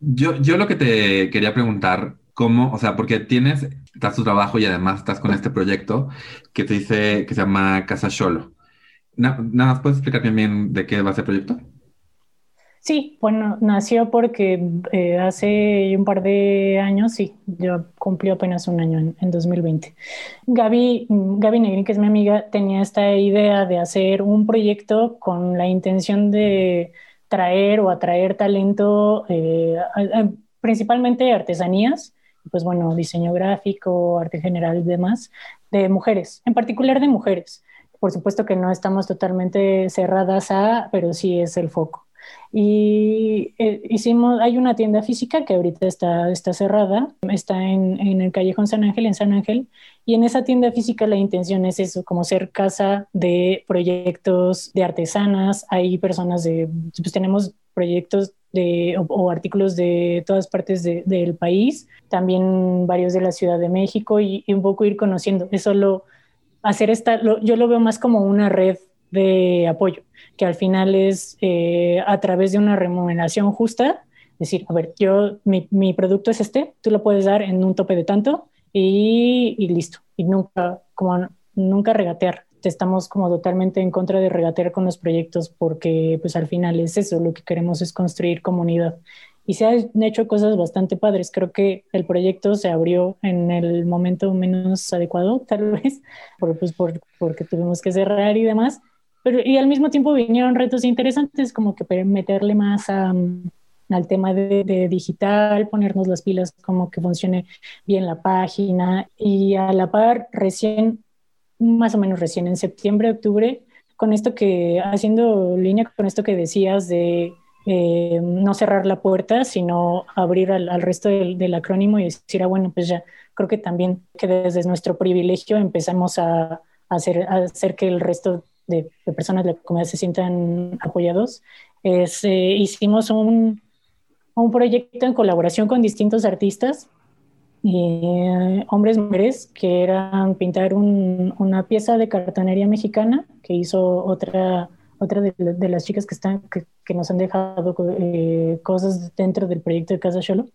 Yo, yo lo que te quería preguntar, ¿cómo, o sea, porque tienes, estás tu trabajo y además estás con este proyecto que te dice, que se llama Casa Solo. nada más, ¿puedes explicar bien de qué va ese proyecto? Sí, bueno, nació porque eh, hace un par de años, sí, yo cumplí apenas un año en, 2020. Gaby, Gaby Negri, que es mi amiga, tenía esta idea de hacer un proyecto con la intención de traer o atraer talento, eh, principalmente artesanías, pues bueno, diseño gráfico, arte general y demás, de mujeres, en particular de mujeres. Por supuesto que no estamos totalmente cerradas a, pero sí es el foco. Y eh, hicimos, hay una tienda física que ahorita está, está cerrada, está en, en, el callejón San Ángel, en San Ángel, y en esa tienda física la intención es eso, como ser casa de proyectos de artesanas, hay personas de, pues tenemos proyectos de, o, artículos de todas partes de, del país, también varios de la Ciudad de México y, un poco ir conociendo, es solo hacer esta, yo lo veo más como una red de apoyo, que al final es eh, a través de una remuneración justa, decir, a ver, yo, mi, mi, producto es este, tú lo puedes dar en un tope de tanto y, y listo. Y nunca, como nunca regatear. Estamos como totalmente en contra de regatear con los proyectos porque pues al final es eso, lo que queremos es construir comunidad. Y se han hecho cosas bastante padres. Creo que el proyecto se abrió en el momento menos adecuado, tal vez, por, pues, por, porque tuvimos que cerrar y demás pero, y al mismo tiempo vinieron retos interesantes como que meterle más al tema de, digital, ponernos las pilas como que funcione bien la página. Y a la par recién, más o menos recién en septiembre, octubre, con esto que, haciendo línea con esto que decías de eh, no cerrar la puerta, sino abrir al, resto del, acrónimo y decir, ah, bueno, pues ya creo que también que desde nuestro privilegio empezamos a, hacer, hacer que el resto de, personas de la comunidad se sientan apoyados. Es, eh, hicimos un, un proyecto en colaboración con distintos artistas eh, hombres mujeres que eran pintar una pieza de cartonería mexicana que hizo otra otra de, las chicas que están que, nos han dejado eh, cosas dentro del proyecto de Casa Cholo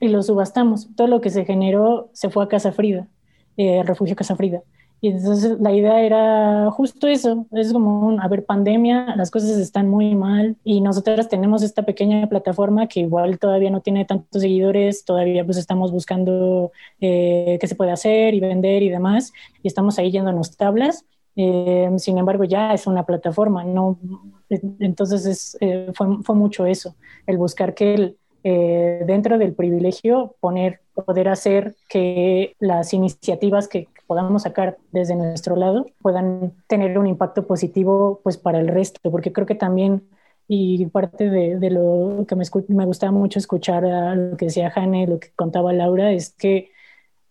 y lo subastamos. Todo lo que se generó se fue a Casa Frida, eh, refugio Casa Frida. Y entonces la idea era justo eso, es como un, a ver, pandemia, las cosas están muy mal y nosotras tenemos esta pequeña plataforma que igual todavía no tiene tantos seguidores, todavía pues estamos buscando eh, qué se puede hacer y vender y demás, y estamos ahí yéndonos tablas. Eh, sin embargo, ya es una plataforma, ¿no? Entonces es, eh, fue, fue, mucho eso, el buscar que el, eh, dentro del privilegio poner, poder hacer que las iniciativas que podamos sacar desde nuestro lado puedan tener un impacto positivo pues para el resto, porque creo que también y parte de, de lo que me, me, gustaba mucho escuchar a lo que decía Jane, lo que contaba Laura, es que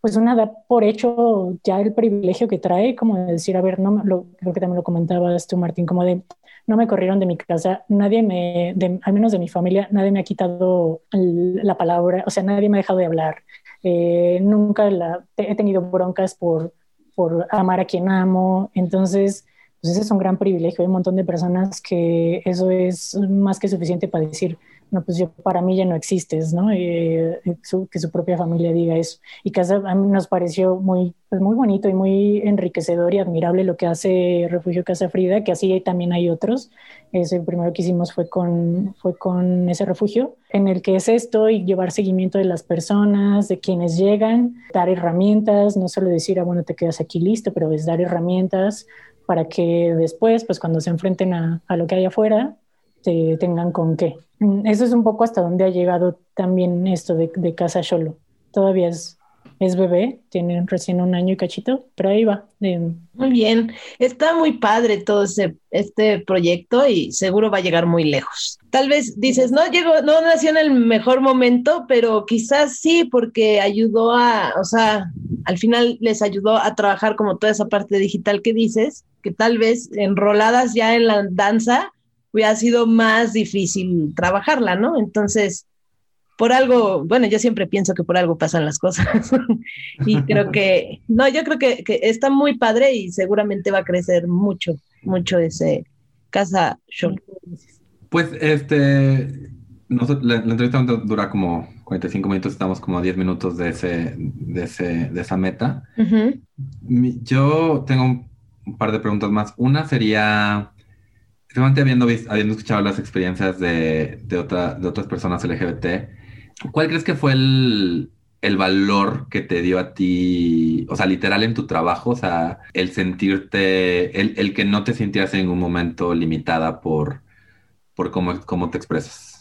pues una da por hecho ya el privilegio que trae, como decir, a ver, no, lo, creo que también lo comentabas tú, Martín, como de no me corrieron de mi casa, nadie me, al menos de mi familia, nadie me ha quitado la palabra, o sea, nadie me ha dejado de hablar. Eh, nunca la, he tenido broncas por, por amar a quien amo. Entonces, pues ese es un gran privilegio. Hay un montón de personas que eso es más que suficiente para decir, no, pues yo para mí ya no existes, ¿no? Eh, que su propia familia diga eso. Y que a mí nos pareció muy, pues muy bonito y muy enriquecedor y admirable lo que hace Refugio Casa Frida, que así también hay otros. Ese primero que hicimos fue con, fue con ese refugio, en el que es esto y llevar seguimiento de las personas, de quienes llegan, dar herramientas, no solo decir, ah, bueno, te quedas aquí listo, pero es dar herramientas para que después, pues cuando se enfrenten a, a lo que hay afuera, te tengan con qué. Mm, eso es un poco hasta donde ha llegado también esto de, de Casa Cholo. Todavía es, es bebé, tiene recién un año y cachito, pero ahí va. Muy bien, está muy padre todo este proyecto y seguro va a llegar muy lejos. Tal vez dices, no llegó, no nació en el mejor momento, pero quizás sí, porque ayudó a, o sea, al final les ayudó a trabajar como toda esa parte digital que dices, que tal vez enroladas ya en la danza hubiera sido más difícil trabajarla, ¿no? Entonces, por algo, bueno, yo siempre pienso que por algo pasan las cosas. y creo que, no, yo creo que, está muy padre y seguramente va a crecer mucho, mucho ese Casa Show. Pues este, la, entrevista dura como 45 minutos, estamos como a 10 minutos de, ese, de, ese, de esa meta. Yo tengo un par de preguntas más. Una sería, habiendo, habiendo escuchado las experiencias de, de, otra, de otras personas LGBT, ¿cuál crees que fue el, el, valor que te dio a ti, o sea, literal en tu trabajo, o sea, el sentirte, el, el que no te sintieras en ningún momento limitada por, por cómo, cómo te expresas?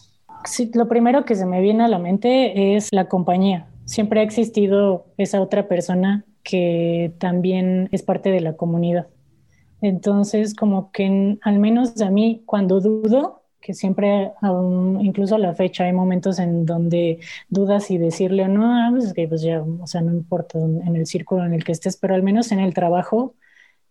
Sí, lo primero que se me viene a la mente es la compañía. Siempre ha existido esa otra persona que también es parte de la comunidad. Entonces, como que al menos a mí, cuando dudo, que siempre, incluso a la fecha, hay momentos en donde dudas y decirle o no, ah, pues que pues ya, o sea, no importa en el círculo en el que estés, pero al menos en el trabajo,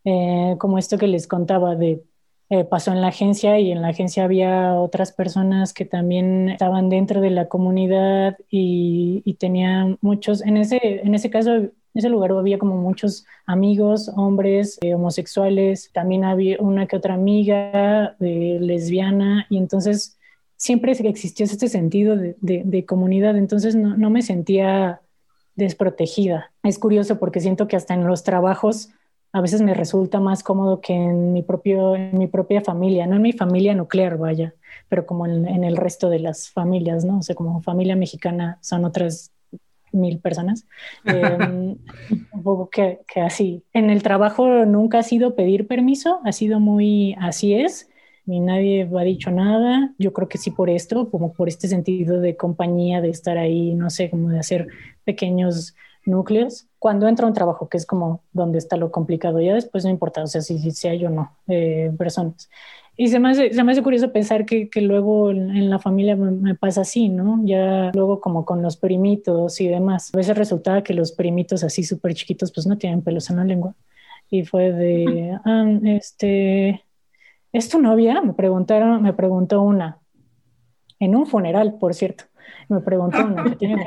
eh, como esto que les contaba de eh, pasó en la agencia y en la agencia había otras personas que también estaban dentro de la comunidad y, tenían muchos, en ese, en ese caso en ese lugar había como muchos amigos, hombres, eh, homosexuales, también había una que otra amiga eh, lesbiana y entonces siempre existió este sentido de, comunidad, entonces no, me sentía desprotegida. Es curioso porque siento que hasta en los trabajos a veces me resulta más cómodo que en mi, propio, en mi propia familia, no en mi familia nuclear, vaya, pero como en, en el resto de las familias, ¿no? O sea, como familia mexicana son otras mil personas. Em, un poco que, que, así. En el trabajo nunca ha sido pedir permiso, ha sido muy así es. Ni nadie ha dicho nada. Yo creo que sí por esto, como por este sentido de compañía, de estar ahí, no sé, como de hacer pequeños núcleos. Cuando entra un trabajo, que es como donde está lo complicado, ya después no importa, o sea, si, si hay o no eh, personas. Y se me hace, se me hace curioso pensar que, que luego en, la familia me, pasa así, ¿no? Ya luego como con los primitos y demás. A veces resultaba que los primitos así súper chiquitos pues no tienen pelos en la lengua. Y fue de, ah, este, ¿es tu novia? Me preguntaron, me preguntó una, en un funeral, por cierto. Me preguntó una que tiene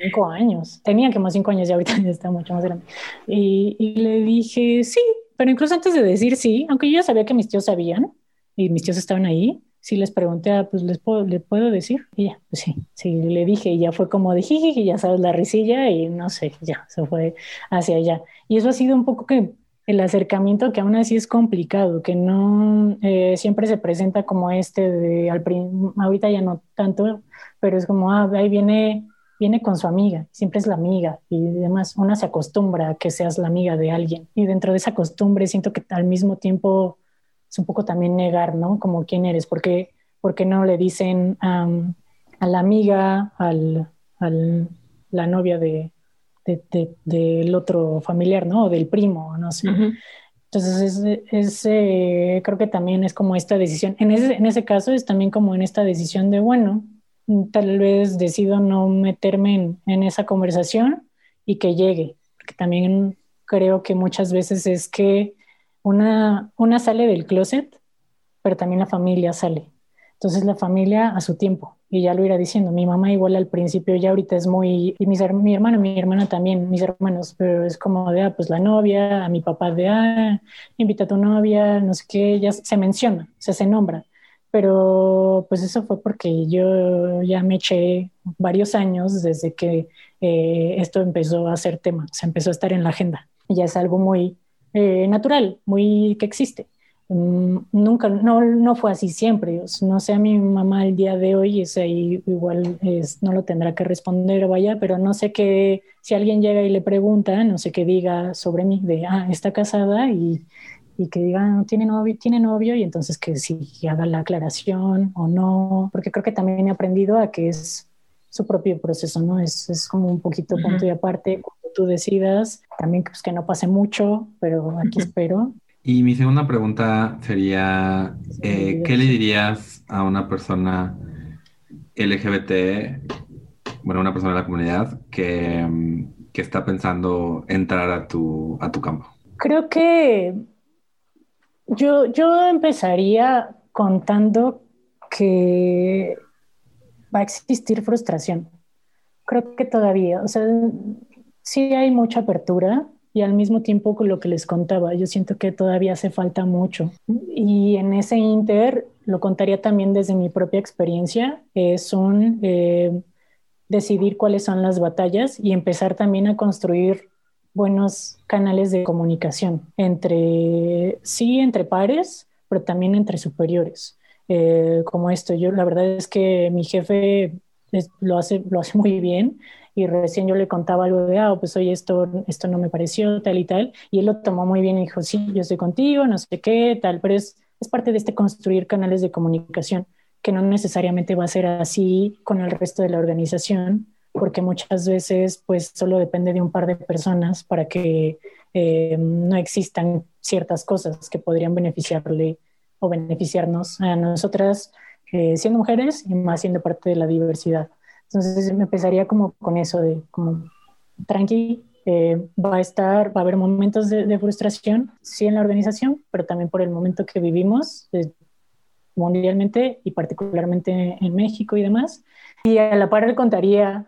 cinco años, tenía más cinco años y ahorita ya está mucho más grande. Y, y le dije, sí, pero incluso antes de decir sí, aunque yo ya sabía que mis tíos sabían, y mis tíos estaban ahí, sí les pregunté, ah, pues les puedo, le puedo decir. Y ya, pues sí, sí, le dije y ya fue como de jiji, ya sabes, la risilla y no sé, ya se fue hacia allá. Y eso ha sido un poco que el acercamiento que aún así es complicado, que no eh, siempre se presenta como este de, al, ahorita ya no tanto, pero es como, ah, ahí viene, viene con su amiga, siempre es la amiga y demás, una se acostumbra a que seas la amiga de alguien y dentro de esa costumbre siento que al mismo tiempo es un poco también negar, ¿no? Como quién eres, porque porque no le dicen a la amiga, al, al la novia de, de, del otro familiar, ¿no? O del primo, no sé. Entonces, es, eh, creo que también es como esta decisión. En ese, en ese caso es también como en esta decisión de, bueno, tal vez decido no meterme en, esa conversación y que llegue. Porque también creo que muchas veces es que una, una sale del closet, pero también la familia sale. Entonces la familia a su tiempo, y ya lo irá diciendo, mi mamá igual al principio ya ahorita es muy, y mi hermano, mi hermana también, mis hermanos, pero es como de, ah, pues la novia, a mi papá de, ah, invita a tu novia, no sé qué, ya se menciona, o se nombra. Pero pues eso fue porque yo ya me eché varios años desde que eh, esto empezó a ser tema, se empezó a estar en la agenda. Ya es algo muy, eh, natural, muy que existe. Mm, nunca, no, no fue así siempre. No sé, a mi mamá el día de hoy es ahí, igual es, no lo tendrá que responder, vaya, pero no sé qué, si alguien llega y le pregunta, no sé qué diga sobre mí, de, ah, está casada y, y que diga, no, tiene novio, tiene novio, y entonces que si haga la aclaración o no, porque creo que también he aprendido a que es su propio proceso, ¿no? Es, es como un poquito punto y aparte, tú decidas, también pues, que no pase mucho, pero aquí espero. Y mi segunda pregunta sería, eh, ¿qué le dirías a una persona LGBT, bueno, una persona de la comunidad que, mm, que está pensando entrar a tu, a tu campo? Creo que yo, yo empezaría contando que va a existir frustración. Creo que todavía, o sea, sí hay mucha apertura y al mismo tiempo con lo que les contaba, yo siento que todavía hace falta mucho. Y en ese inter, lo contaría también desde mi propia experiencia, es un eh, decidir cuáles son las batallas y empezar también a construir buenos canales de comunicación entre, sí, entre pares, pero también entre superiores. Eh, como esto, yo la verdad es que mi jefe lo, hace, lo hace muy bien y recién yo le contaba algo de, ah, pues oye, esto, esto no me pareció, tal y tal, y él lo tomó muy bien y dijo, sí, yo estoy contigo, no sé qué, tal, pero es, es parte de este construir canales de comunicación, que no necesariamente va a ser así con el resto de la organización, porque muchas veces pues solo depende de un par de personas para que eh, no existan ciertas cosas que podrían beneficiarle o beneficiarnos a nosotras eh, siendo mujeres y más siendo parte de la diversidad. Entonces me empezaría como con eso de como tranqui, eh, va a estar, va a haber momentos de, frustración, sí en la organización, pero también por el momento que vivimos eh, mundialmente y particularmente en México y demás. Y a la par le contaría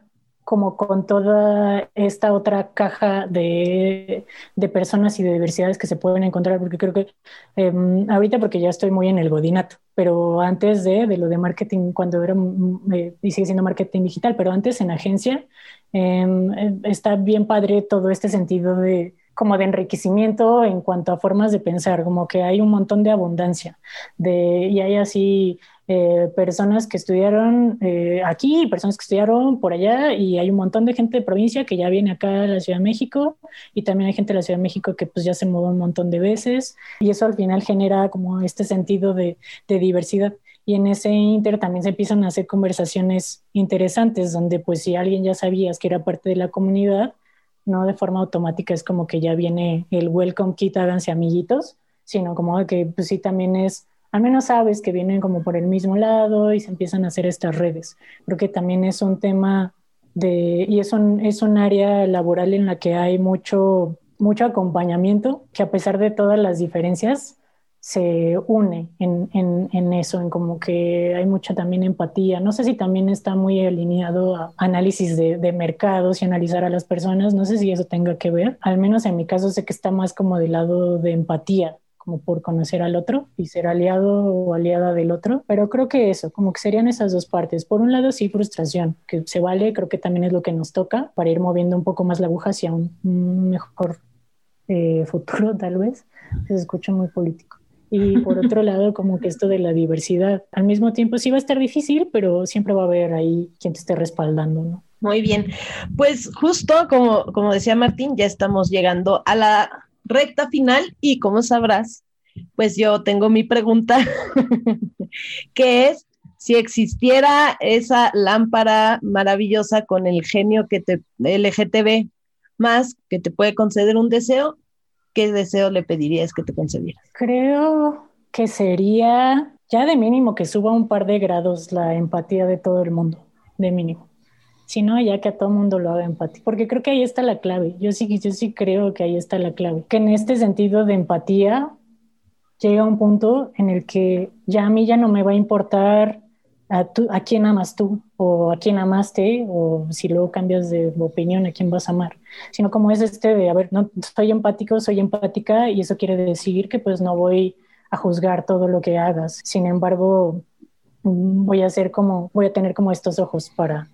como con toda esta otra caja de, de, personas y de diversidades que se pueden encontrar, porque creo que em, ahorita porque ya estoy muy en el godinato, pero antes de, de lo de marketing, cuando era, mm, eh, y sigue siendo marketing digital, pero antes en agencia, em, eh, está bien padre todo este sentido de como de enriquecimiento en cuanto a formas de pensar, como que hay un montón de abundancia, de, y hay así eh, personas que estudiaron eh, aquí, personas que estudiaron por allá, y hay un montón de gente de provincia que ya viene acá a la Ciudad de México, y también hay gente de la Ciudad de México que pues ya se mudó un montón de veces, y eso al final genera como este sentido de, diversidad. Y en ese inter también se empiezan a hacer conversaciones interesantes, donde pues si alguien ya sabías que era parte de la comunidad, no de forma automática es como que ya viene el welcome kit, háganse amiguitos, sino como que pues sí también es al menos sabes que vienen como por el mismo lado y se empiezan a hacer estas redes. Creo que también es un tema de, y es un, es un área laboral en la que hay mucho, mucho acompañamiento, que a pesar de todas las diferencias, se une en, en, en, eso, en como que hay mucha también empatía. No sé si también está muy alineado a análisis de, de, mercados y analizar a las personas. No sé si eso tenga que ver. Al menos en mi caso sé que está más como del lado de empatía, como por conocer al otro y ser aliado o aliada del otro. Pero creo que eso, como que serían esas dos partes. Por un lado, sí, frustración, que se vale, creo que también es lo que nos toca para ir moviendo un poco más la aguja hacia un mejor eh, futuro, tal vez. Se escucha muy político y por otro lado como que esto de la diversidad. Al mismo tiempo sí va a estar difícil, pero siempre va a haber ahí quien te esté respaldando, ¿no? Muy bien, pues justo como, como decía Martín, ya estamos llegando a la recta final y como sabrás, pues yo tengo mi pregunta, que es si existiera esa lámpara maravillosa con el genio que te LGTB más que te puede conceder un deseo, ¿qué deseo le pedirías que te concediera? Creo que sería ya de mínimo que suba un par de grados la empatía de todo el mundo, de mínimo. Si no, ya que a todo mundo lo haga empatía, porque creo que ahí está la clave. Yo sí, yo sí creo que ahí está la clave. Que en este sentido de empatía llega un punto en el que ya a mí ya no me va a importar a, a quién amas tú o a quién amaste o si luego cambias de opinión a quién vas a amar, sino como es este de, a ver, no soy empático, soy empática y eso quiere decir que pues no voy a juzgar todo lo que hagas. Sin embargo, mm, voy a hacer como, voy a tener como estos ojos para,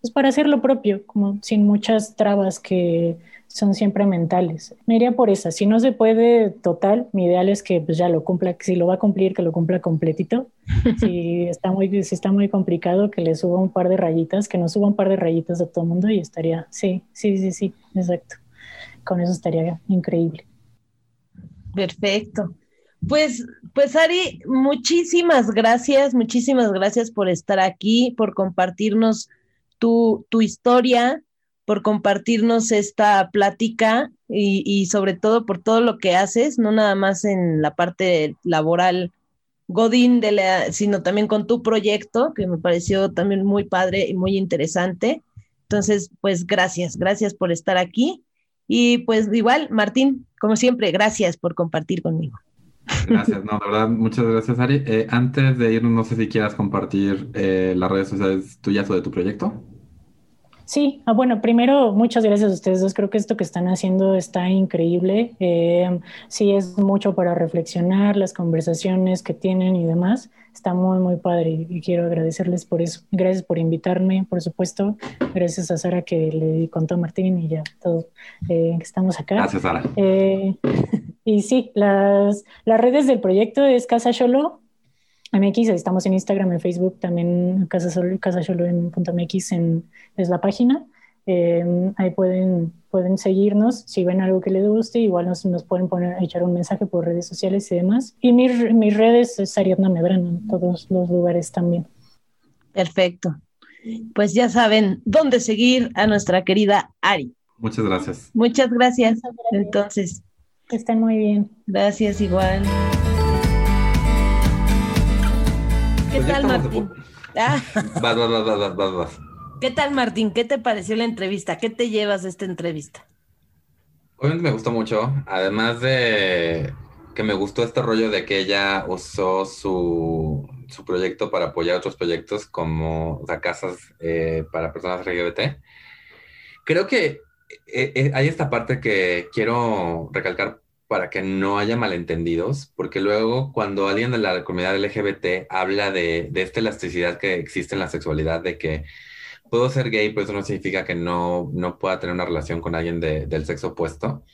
pues para hacer lo propio, como sin muchas trabas que son siempre mentales. Me iría por esa. Si no se puede total, mi ideal es que pues ya lo cumpla, si lo va a cumplir, que lo cumpla completito. si, está muy, si está muy complicado, que le suba un par de rayitas, que no suba un par de rayitas a todo el mundo y estaría, sí, sí, sí, sí, exacto. Con eso estaría increíble. Perfecto. Pues, pues Ari, muchísimas gracias, muchísimas gracias por estar aquí, por compartirnos tu, tu historia, por compartirnos esta plática y, sobre todo por todo lo que haces, no nada más en la parte laboral Godín, de la, sino también con tu proyecto, que me pareció también muy padre y muy interesante. Entonces, pues gracias, gracias por estar aquí. Y pues igual, Martín, como siempre, gracias por compartir conmigo. Gracias, no, de verdad, muchas gracias, Ari. Eh, antes de irnos, no sé si quieras compartir eh, las redes sociales tuyas o de tu proyecto. Sí, ah, bueno, primero, muchas gracias a ustedes dos. Creo que esto que están haciendo está increíble. Eh, sí, es mucho para reflexionar, las conversaciones que tienen y demás. Está muy, muy padre y quiero agradecerles por eso. Gracias por invitarme, por supuesto. Gracias a Sara que le contó a Martín y ya todo eh, que estamos acá. Gracias, Sara. Eh, y sí, las, las redes del proyecto es Casa Cholo, MX, estamos en Instagram, en Facebook, también Casa Solo, Casa Solo en .mx en, es la página. Eh, ahí pueden, pueden seguirnos si ven algo que les guste, igual nos, nos pueden poner, echar un mensaje por redes sociales y demás. Y mis, mis redes es Ariadna Medrano en todos los lugares también. Perfecto. Pues ya saben dónde seguir a nuestra querida Ari. Muchas gracias. Muchas gracias. Muchas gracias. Entonces. Que estén muy bien. Gracias igual. ¿Qué pues tal, Martín? Ah. Vas, vas, vas, vas, vas, ¿Qué tal, Martín? ¿Qué te pareció la entrevista? ¿Qué te llevas de esta entrevista? Obviamente me gustó mucho, además de que me gustó este rollo de que ella usó su, su proyecto para apoyar otros proyectos como o sea, casas eh, para personas LGBT. Creo que hay esta parte que quiero recalcar para que no haya malentendidos, porque luego cuando alguien de la comunidad LGBT habla de, de esta elasticidad que existe en la sexualidad, de que puedo ser gay, pero eso no significa que no, no pueda tener una relación con alguien de, del sexo opuesto.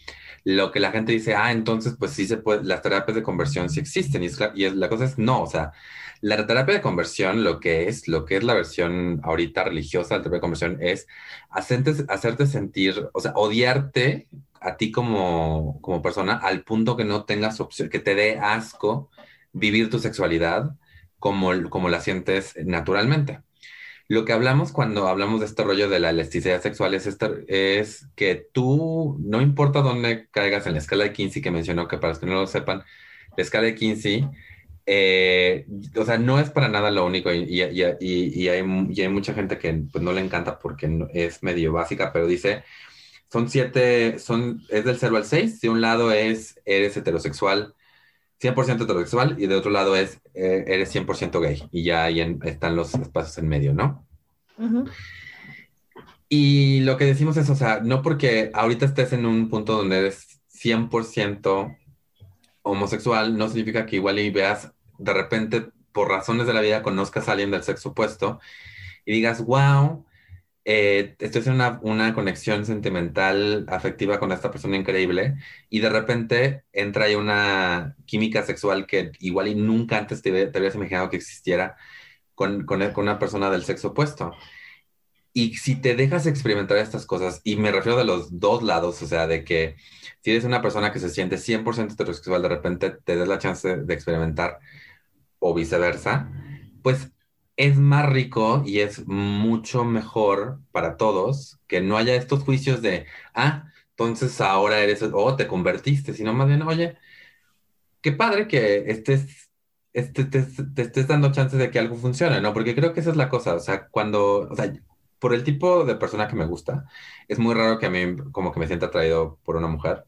Lo que la gente dice, ah, entonces pues sí se puede, las terapias de conversión sí existen. Y, y la cosa es no, o sea, la terapia de conversión lo que es, lo que es la versión ahorita religiosa de la terapia de conversión es hacerte, hacerte sentir, o sea, odiarte a ti como, como persona al punto que no tengas opción, que te dé asco vivir tu sexualidad como, como la sientes naturalmente. Lo que hablamos cuando hablamos de este rollo de la elasticidad sexual es, este, es que tú, no importa dónde caigas en la escala de Kinsey, que mencionó que para los que no lo sepan, la escala de Kinsey eh, o sea, no es para nada lo único y, y, y, hay, hay, mucha gente que pues, no le encanta porque es medio básica, pero dice, son siete, son, es del 0 al 6, de un lado es, eres heterosexual, 100% heterosexual, y de otro lado es, eh, eres 100% gay, y ya ahí están los espacios en medio, ¿no? Y lo que decimos es, o sea, no porque ahorita estés en un punto donde eres 100% homosexual, no significa que igual y veas de repente, por razones de la vida, conozcas a alguien del sexo opuesto y digas, wow, eh, estoy en una, una, conexión sentimental, afectiva con esta persona increíble y de repente entra ahí una química sexual que igual y nunca antes te, te habías imaginado que existiera con, con, con, una persona del sexo opuesto. Y si te dejas experimentar estas cosas, y me refiero de los dos lados, o sea, de que si eres una persona que se siente 100% heterosexual, de repente te des la chance de experimentar o viceversa, pues es más rico y es mucho mejor para todos que no haya estos juicios de, ah, entonces ahora eres, o te convertiste, sino más bien, oye, qué padre que estés, este, te, te, estés dando chances de que algo funcione, ¿no? Porque creo que esa es la cosa, o sea, cuando, o sea, por el tipo de persona que me gusta, es muy raro que a mí como que me sienta atraído por una mujer,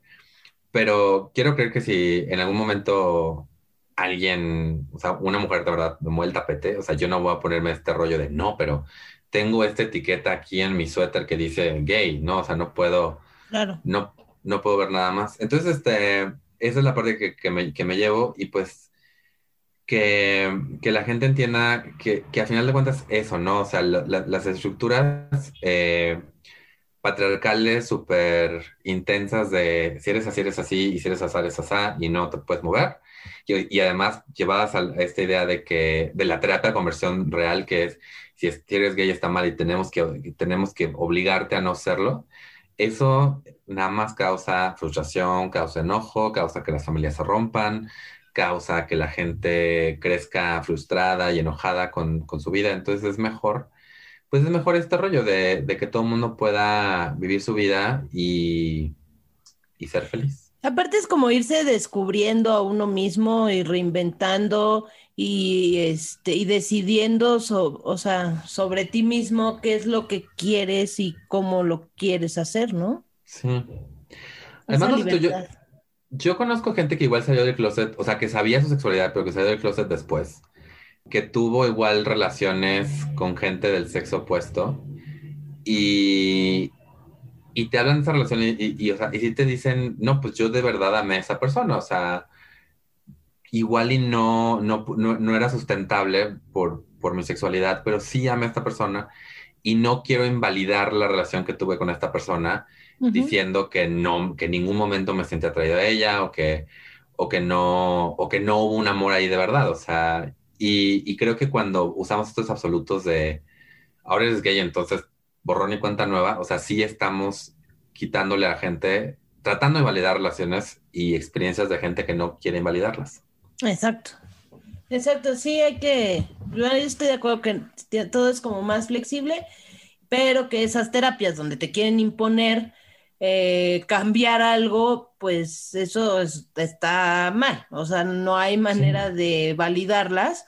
pero quiero creer que si en algún momento alguien, o sea, una mujer de verdad me mueve el tapete, o sea, yo no voy a ponerme este rollo de no, pero tengo esta etiqueta aquí en mi suéter que dice gay, ¿no? O sea, no puedo, claro. no, no puedo ver nada más. Entonces, este, esa es la parte que, que, me, que me, llevo y pues que, que, la gente entienda que, que a final de cuentas eso, ¿no? O sea, las estructuras eh, patriarcales súper intensas de si eres así, eres así, y si eres así, eres así, y no te puedes mover y, además llevadas a, esta idea de que de la terapia de conversión real que es si, eres gay está mal y tenemos que, tenemos que obligarte a no serlo, eso nada más causa frustración, causa enojo, causa que las familias se rompan, causa que la gente crezca frustrada y enojada con, con su vida. Entonces es mejor, pues es mejor este rollo de, de que todo el mundo pueda vivir su vida y, y ser feliz. Aparte es como irse descubriendo a uno mismo y reinventando y este y decidiendo o sea, sobre ti mismo qué es lo que quieres y cómo lo quieres hacer, ¿no? Sí. Además, yo, yo conozco gente que igual salió del closet, o sea, que sabía su sexualidad, pero que salió del closet después, que tuvo igual relaciones con gente del sexo opuesto y, y te hablan de esa relación y, y, o sea, y si te dicen, no, pues yo de verdad amé a esa persona, o sea, igual y no, no, no, era sustentable por, por mi sexualidad, pero sí amé a esta persona y no quiero invalidar la relación que tuve con esta persona diciendo que no, que en ningún momento me sentí atraído a ella o que, o que no, o que no hubo un amor ahí de verdad, o sea, y, y creo que cuando usamos estos absolutos de, ahora eres gay, entonces borrón y cuenta nueva, o sea, sí estamos quitándole a gente, tratando de validar relaciones y experiencias de gente que no quiere invalidarlas. Exacto. Exacto, sí hay que, yo estoy de acuerdo que todo es como más flexible, pero que esas terapias donde te quieren imponer eh, cambiar algo, pues eso está mal, o sea, no hay manera de validarlas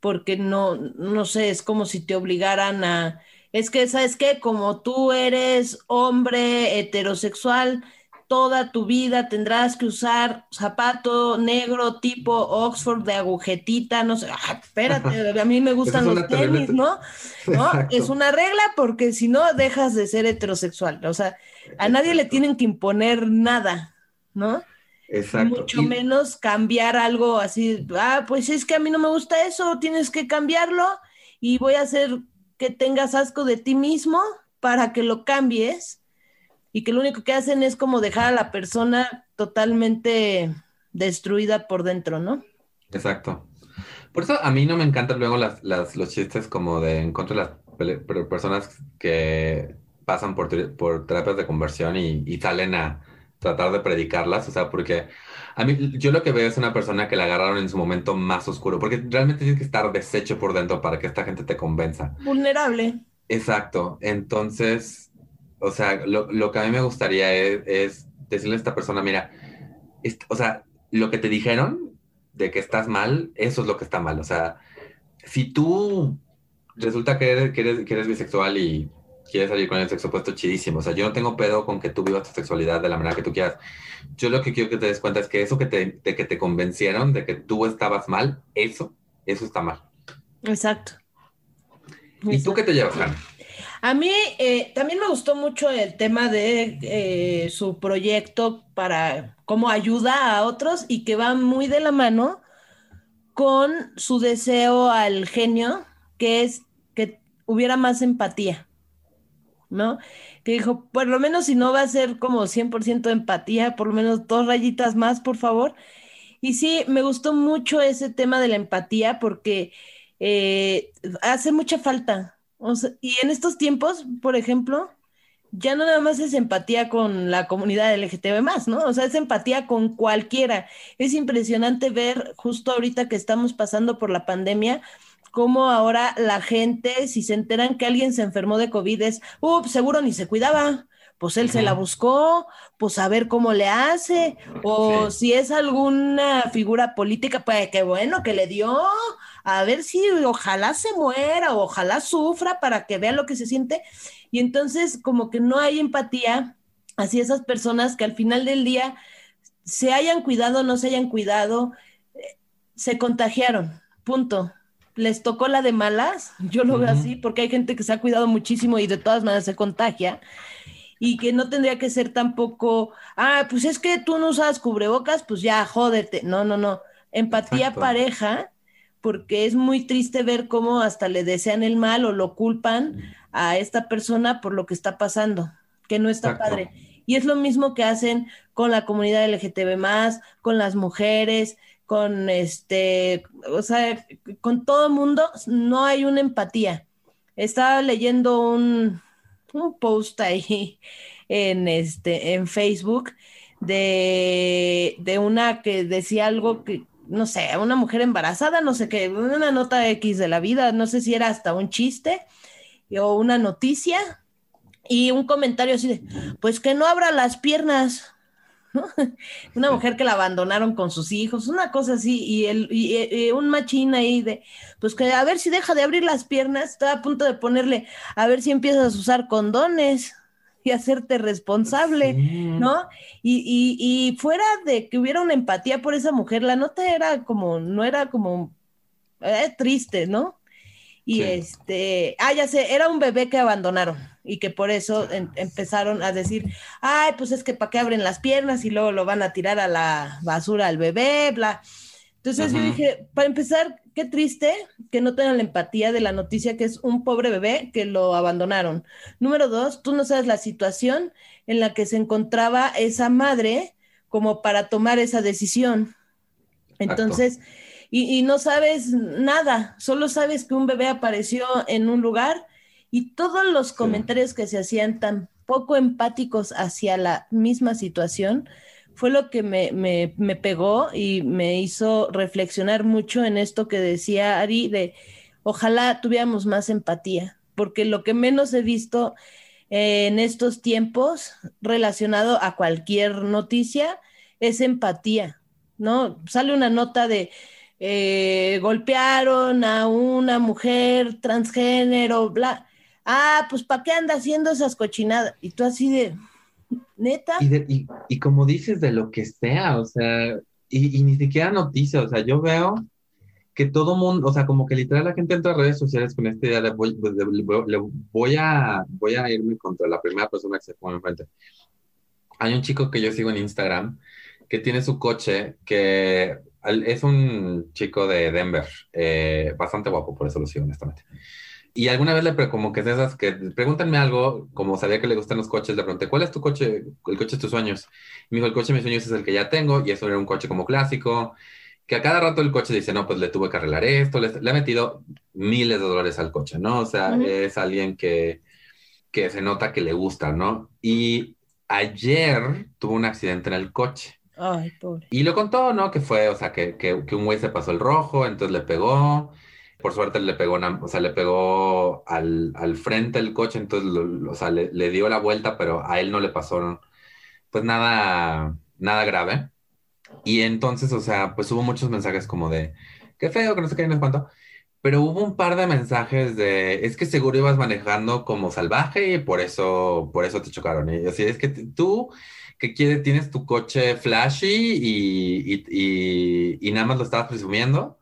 porque no, no sé, es como si te obligaran a es que, ¿sabes qué? Como tú eres hombre heterosexual, toda tu vida tendrás que usar zapato negro tipo Oxford de agujetita, no sé, ah, espérate, a mí me gustan los tenis, ¿no? ¿no? Es una regla porque si no dejas de ser heterosexual, o sea, a nadie le tienen que imponer nada, ¿no? Exacto. Mucho menos cambiar algo así, ah, pues es que a mí no me gusta eso, tienes que cambiarlo y voy a hacer que tengas asco de ti mismo para que lo cambies y que lo único que hacen es como dejar a la persona totalmente destruida por dentro, ¿no? Exacto. Por eso a mí no me encantan luego las, los chistes como de en contra de las personas que pasan por, por terapias de conversión y, y salen a tratar de predicarlas, o sea, porque a mí, yo lo que veo es una persona que la agarraron en su momento más oscuro, porque realmente tienes que estar deshecho por dentro para que esta gente te convenza. Vulnerable. Exacto. Entonces, o sea, lo, lo que a mí me gustaría es, decirle a esta persona, mira, o sea, lo que te dijeron de que estás mal, eso es lo que está mal. O sea, si tú resulta que eres, que eres, que eres bisexual y quieres salir con el sexo opuesto, chidísimo. O sea, yo no tengo pedo con que tú vivas tu sexualidad de la manera que tú quieras. Yo lo que quiero que te des cuenta es que eso que te, de que te convencieron de que tú estabas mal, eso, eso está mal. Exacto. ¿Y tú qué te llevas, Hannah? A mí eh, también me gustó mucho el tema de eh, su proyecto para cómo ayuda a otros y que va muy de la mano con su deseo al genio, que es que hubiera más empatía, ¿no? Que dijo, por lo menos si no va a ser como 100% empatía, por lo menos dos rayitas más, por favor. Y sí, me gustó mucho ese tema de la empatía porque eh, hace mucha falta y en estos tiempos, por ejemplo, ya no nada más es empatía con la comunidad LGTB más, ¿no? O sea, es empatía con cualquiera. Es impresionante ver justo ahorita que estamos pasando por la pandemia, cómo ahora la gente, si se enteran que alguien se enfermó de COVID, es, uh, seguro ni se cuidaba. Pues él se la buscó, pues a ver cómo le hace, o si es alguna figura política, pues qué bueno que le dio, a ver si ojalá se muera o ojalá sufra para que vea lo que se siente. Y entonces como que no hay empatía hacia esas personas que al final del día se hayan cuidado, no se hayan cuidado, eh, se contagiaron, punto. Les tocó la de malas, yo lo veo así, porque hay gente que se ha cuidado muchísimo y de todas maneras se contagia y que no tendría que ser tampoco, ah, pues es que tú no usas cubrebocas, pues ya, jódete. No, no, no. Empatía pareja porque es muy triste ver cómo hasta le desean el mal o lo culpan a esta persona por lo que está pasando, que no está padre. Y es lo mismo que hacen con la comunidad LGTB más, con las mujeres, con este, o sea, con todo el mundo, no hay una empatía. Estaba leyendo un, un post ahí en este, en Facebook de, de una que decía algo que, no sé, una mujer embarazada, no sé qué, una nota X de la vida, no sé si era hasta un chiste o una noticia y un comentario así de, pues que no abra las piernas, una mujer que la abandonaron con sus hijos, una cosa así, y, el, y, un machín ahí de, pues que a ver si deja de abrir las piernas, estaba a punto de ponerle, a ver si empiezas a usar condones y hacerte responsable, ¿no? Y, y, fuera de que hubiera una empatía por esa mujer, la nota era como, no era como eh, triste, ¿no? Y este, ah, ya sé, era un bebé que abandonaron y que por eso empezaron a decir, ay, pues es que para qué abren las piernas y luego lo van a tirar a la basura al bebé, bla. Entonces yo dije, para empezar, qué triste que no tengan la empatía de la noticia que es un pobre bebé que lo abandonaron. Número dos, tú no sabes la situación en la que se encontraba esa madre como para tomar esa decisión. Entonces, y, no sabes nada, solo sabes que un bebé apareció en un lugar y todos los comentarios que se hacían tan poco empáticos hacia la misma situación, fue lo que me, me, pegó y me hizo reflexionar mucho en esto que decía Ari de ojalá tuviéramos más empatía, porque lo que menos he visto en estos tiempos relacionado a cualquier noticia es empatía, ¿no? Sale una nota de eh, golpearon a una mujer transgénero, bla. Ah, pues ¿para qué anda haciendo esas cochinadas? Y tú así de, Neta. Y, y, como dices, de lo que sea, o sea, y, ni siquiera noticias, o sea, yo veo que todo mundo, o sea, como que literal la gente entra a redes sociales con esta idea de voy, voy, a, voy a irme contra la primera persona que se pone enfrente. Hay un chico que yo sigo en Instagram que tiene su coche, que es un chico de Denver, eh, bastante guapo, por eso lo sigo honestamente. Y alguna vez le como que es de esas que pregúntenme algo, como sabía que le gustan los coches, le pregunté, ¿cuál es tu coche? El coche de tus sueños. Y me dijo, el coche de mis sueños es el que ya tengo, y eso era un coche como clásico, que a cada rato el coche dice, no, pues le tuve que arreglar esto, le, ha metido miles de dólares al coche, ¿no? O sea, es alguien que, que se nota que le gusta, ¿no? Y ayer tuvo un accidente en el coche. Ay, pobre. Y lo contó, ¿no? Que fue, o sea, que, que, que un güey se pasó el rojo, entonces le pegó por suerte le pegó, o sea, le pegó al, al frente del coche, entonces, o sea, le, dio la vuelta, pero a él no le pasó, pues nada, nada grave. Y entonces, o sea, pues hubo muchos mensajes como de, qué feo, que no sé qué, no sé cuánto. Pero hubo un par de mensajes de, es que seguro ibas manejando como salvaje y por eso, por eso te chocaron. Y así es que tú que quieres, tienes tu coche flashy y, y, y, nada más lo estabas presumiendo.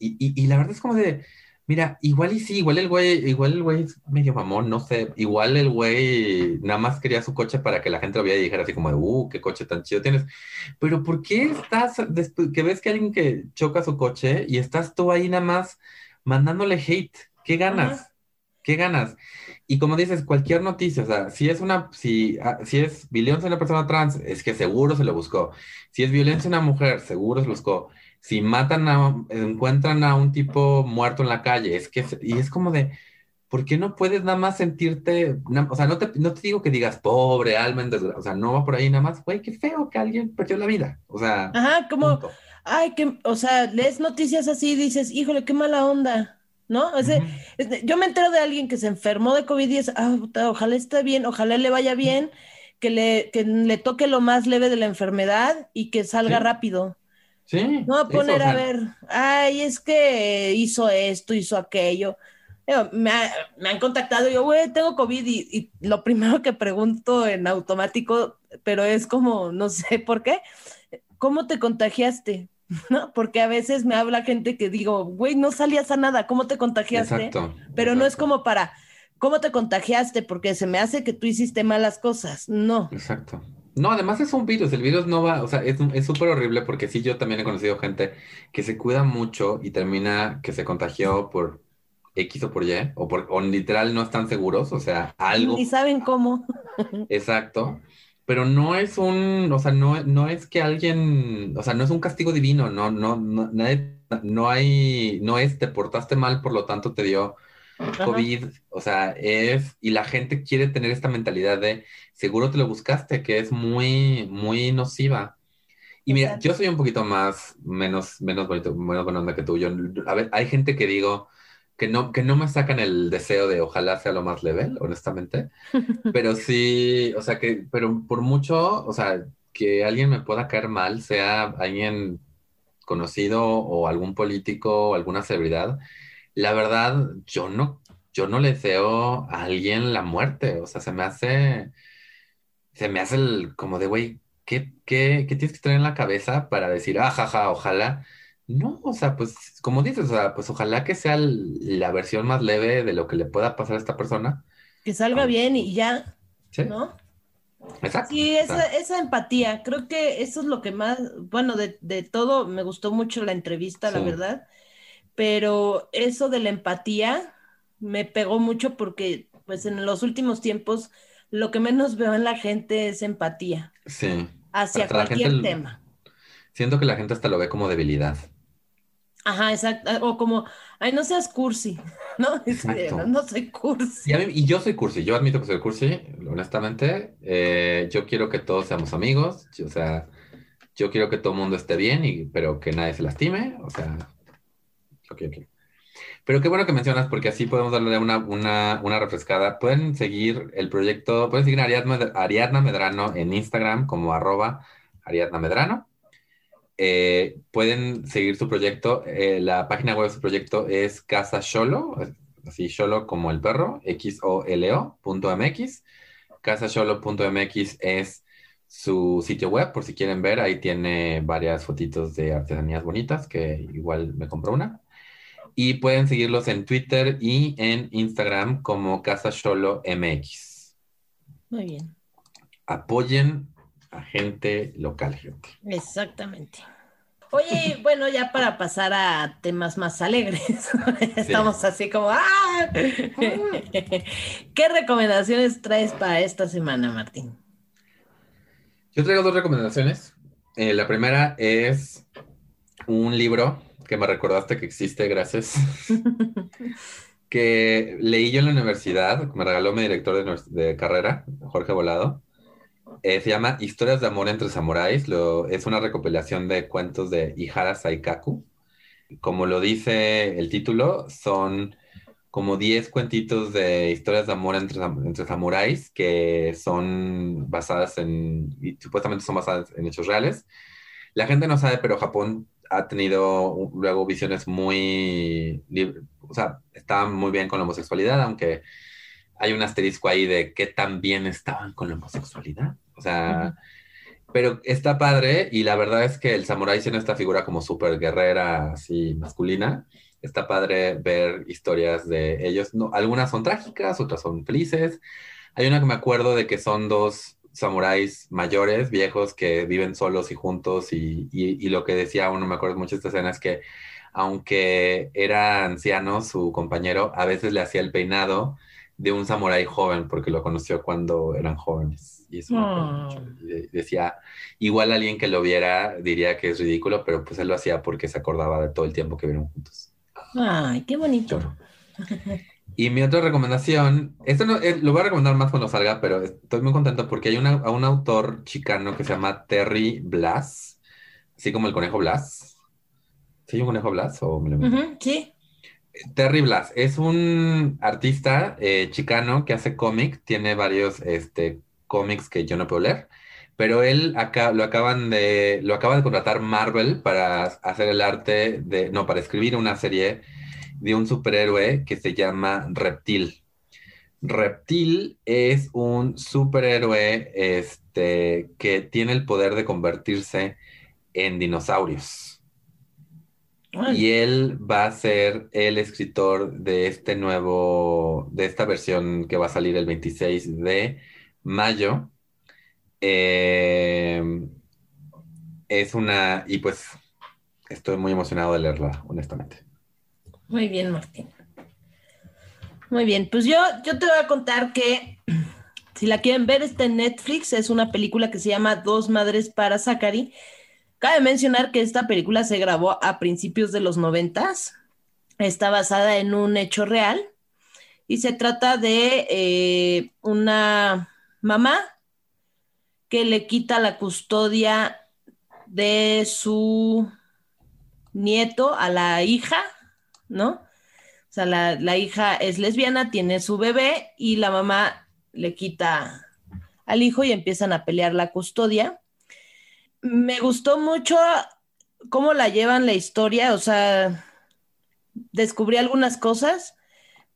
Y, la verdad es como de, mira, igual y sí, igual el güey, igual el güey es medio mamón, no sé, igual el güey nada más quería su coche para que la gente lo viera y dijera así como de, uh, qué coche tan chido tienes. Pero ¿por qué estás, después que ves que alguien que choca su coche y estás tú ahí nada más mandándole hate? ¿Qué ganas? ¿Qué ganas? Y como dices, cualquier noticia, o sea, si es una, si, ah, si es violencia a una persona trans, es que seguro se lo buscó. Si es violencia a una mujer, seguro se lo buscó. Si matan a, encuentran a un tipo muerto en la calle, es que, y es como de, ¿por qué no puedes nada más sentirte, o sea, no te, no te digo que digas pobre, alma, o sea, no va por ahí nada más, güey, qué feo que alguien perdió la vida, o sea. Ajá, como, ay, que, o sea, lees noticias así y dices, híjole, qué mala onda. ¿no? yo me entero de alguien que se enfermó de COVID y es, ah, ojalá esté bien, ojalá le vaya bien, que le, que le toque lo más leve de la enfermedad y que salga rápido. Sí. No a poner a ver, ay, es que hizo esto, hizo aquello. Me, han contactado y yo, güey, tengo COVID y, y, lo primero que pregunto en automático, pero es como, no sé por qué, ¿cómo te contagiaste? ¿no? Porque a veces me habla gente que digo, güey, no salías a nada, ¿cómo te contagiaste? Exacto, Pero no es como para, ¿cómo te contagiaste? Porque se me hace que tú hiciste malas cosas, no. Exacto. No, además es un virus, el virus no va, o sea, es súper horrible porque sí, yo también he conocido gente que se cuida mucho y termina que se contagió por X o por Y, o por, o literal no están seguros, o sea, algo. Y saben cómo. Exacto pero no es un, o sea, no, no es que alguien, o sea, no es un castigo divino, no, no, no, no hay, no es te portaste mal, por lo tanto te dio COVID, o sea, es, y la gente quiere tener esta mentalidad de, seguro te lo buscaste, que es muy, muy nociva. Y mira, yo soy un poquito más, menos, menos bonito, menos buena onda que tú. Yo, a ver, hay gente que digo, que no, que no me sacan el deseo de ojalá sea lo más level, honestamente. Pero sí, o sea, que, pero por mucho, o sea, que alguien me pueda caer mal, sea alguien conocido o algún político o alguna celebridad, la verdad, yo no, yo no le deseo a alguien la muerte. O sea, se me hace, se me hace el, como de, güey, ¿qué, qué, qué tienes que tener en la cabeza para decir, ah, jaja, ojalá? No, o sea, pues como dices, o sea, pues ojalá que sea la versión más leve de lo que le pueda pasar a esta persona. Que salga bien y ya, ¿no? Exacto. Sí, esa, esa, empatía, creo que eso es lo que más, bueno, de, todo, me gustó mucho la entrevista, la verdad, pero eso de la empatía me pegó mucho porque, pues en los últimos tiempos, lo que menos veo en la gente es empatía. Sí. Hacia cualquier tema. Siento que la gente hasta lo ve como debilidad. Ajá, exacto. O como, ay, no seas cursi, ¿no? no, soy cursi. Y, yo soy cursi, yo admito que soy cursi, honestamente. Eh, yo quiero que todos seamos amigos, o sea, yo quiero que todo el mundo esté bien, y, pero que nadie se lastime, o sea, ok, ok. Pero qué bueno que mencionas, porque así podemos darle una, una, una refrescada. Pueden seguir el proyecto, pueden seguir a Ariadna Medrano en Instagram como arroba Ariadna Medrano. Eh, pueden seguir su proyecto. Eh, la página web de su proyecto es Casa Sholo, así Sholo como el perro, X-O-L-O.mx. CasaSholo.mx es su sitio web, por si quieren ver. Ahí tiene varias fotitos de artesanías bonitas, que igual me compró una. Y pueden seguirlos en Twitter y en Instagram como Casa MX. Muy bien. Apoyen a gente local, gente. Exactamente. Oye, bueno, ya para pasar a temas más alegres, estamos así como, ¡ah! ¿Qué recomendaciones traes para esta semana, Martín? Yo traigo dos recomendaciones. Eh, la primera es un libro que me recordaste que existe, gracias. que leí yo en la universidad, me regaló mi director de, de carrera, Jorge Volado eh, se llama Historias de amor entre samuráis. es una recopilación de cuentos de Ihara Saikaku. Como lo dice el título, son como 10 cuentitos de historias de amor entre, entre samuráis que son basadas en, y supuestamente son basadas en hechos reales. la gente no sabe, pero Japón ha tenido luego visiones muy, o sea, está muy bien con la homosexualidad, aunque hay un asterisco ahí de qué tan bien estaban con la homosexualidad. O sea, pero está padre y la verdad es que el samurái tiene esta figura como súper guerrera, así masculina. Está padre ver historias de ellos. No, algunas son trágicas, otras son felices. Hay una que me acuerdo de que son dos samuráis mayores, viejos, que viven solos y juntos y, y, lo que decía uno, me acuerdo mucho de esta escena, es que aunque era anciano, su compañero a veces le hacía el peinado de un samurái joven porque lo conoció cuando eran jóvenes. Y eso ah. decía, igual alguien que lo viera diría que es ridículo, pero pues él lo hacía porque se acordaba de todo el tiempo que vieron juntos. Ay, qué bonito. Y mi otra recomendación, esto no, eh, lo voy a recomendar más cuando salga, pero estoy muy contento porque hay una, un autor chicano que se llama Terry Blas, así como el conejo Blas. ¿Sí hay un conejo Blas o me lo Sí. Terry Blas es un artista eh, chicano que hace cómic, tiene varios este, cómics que yo no puedo leer, pero él acá, lo acaban de lo acaba de contratar Marvel para hacer el arte de no para escribir una serie de un superhéroe que se llama Reptil. Reptil es un superhéroe este, que tiene el poder de convertirse en dinosaurios. Y él va a ser el escritor de este nuevo, de esta versión que va a salir el 26 de mayo. Eh, es una, y pues estoy muy emocionado de leerla, honestamente. Muy bien, Martín. Muy bien, pues yo, yo te voy a contar que si la quieren ver está en Netflix, es una película que se llama Dos Madres para Zachary. Cabe mencionar que esta película se grabó a principios de los noventas, está basada en un hecho real y se trata de eh, una mamá que le quita la custodia de su nieto a la hija ¿no? O sea, la, hija es lesbiana, tiene su bebé y la mamá le quita al hijo y empiezan a pelear la custodia. Me gustó mucho cómo la llevan la historia, o sea, descubrí algunas cosas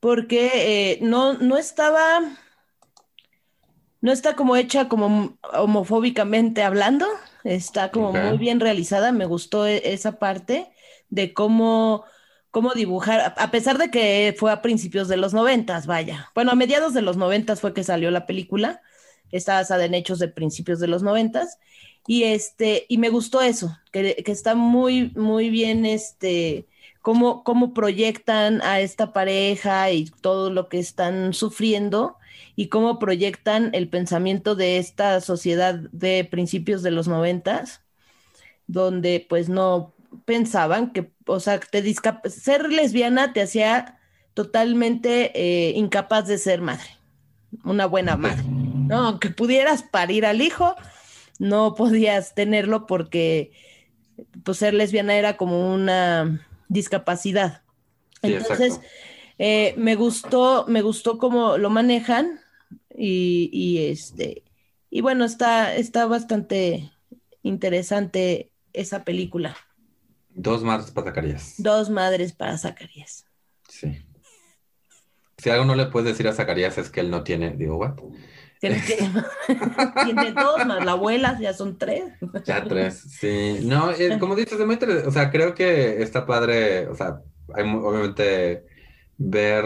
porque eh, no, no estaba, no está como hecha como homofóbicamente hablando, está como muy bien realizada, me gustó e, esa parte de cómo cómo dibujar, a pesar de que fue a principios de los noventas, vaya. Bueno, a mediados de los noventas fue que salió la película, está basada en hechos de principios de los noventas, y este, y me gustó eso, que, está muy, muy bien, este, cómo, cómo proyectan a esta pareja y todo lo que están sufriendo, y cómo proyectan el pensamiento de esta sociedad de principios de los noventas, donde pues no pensaban que, o sea, te ser lesbiana te hacía totalmente eh, incapaz de ser madre, una buena madre, ¿no? Aunque pudieras parir al hijo, no podías tenerlo porque pues, ser lesbiana era como una discapacidad. Entonces, eh, me gustó, me gustó cómo lo manejan y, y, este, y bueno, está, está bastante interesante esa película. Dos madres para Zacarías. Dos madres para Zacarías. Sí. Si algo no le puedes decir a Zacarías es que él no tiene, digo, ¿what? Tiene, tiene dos más la abuela, ya son tres. Ya tres, sí. No, eh, como dices, muy o sea, creo que está padre, o sea, hay obviamente ver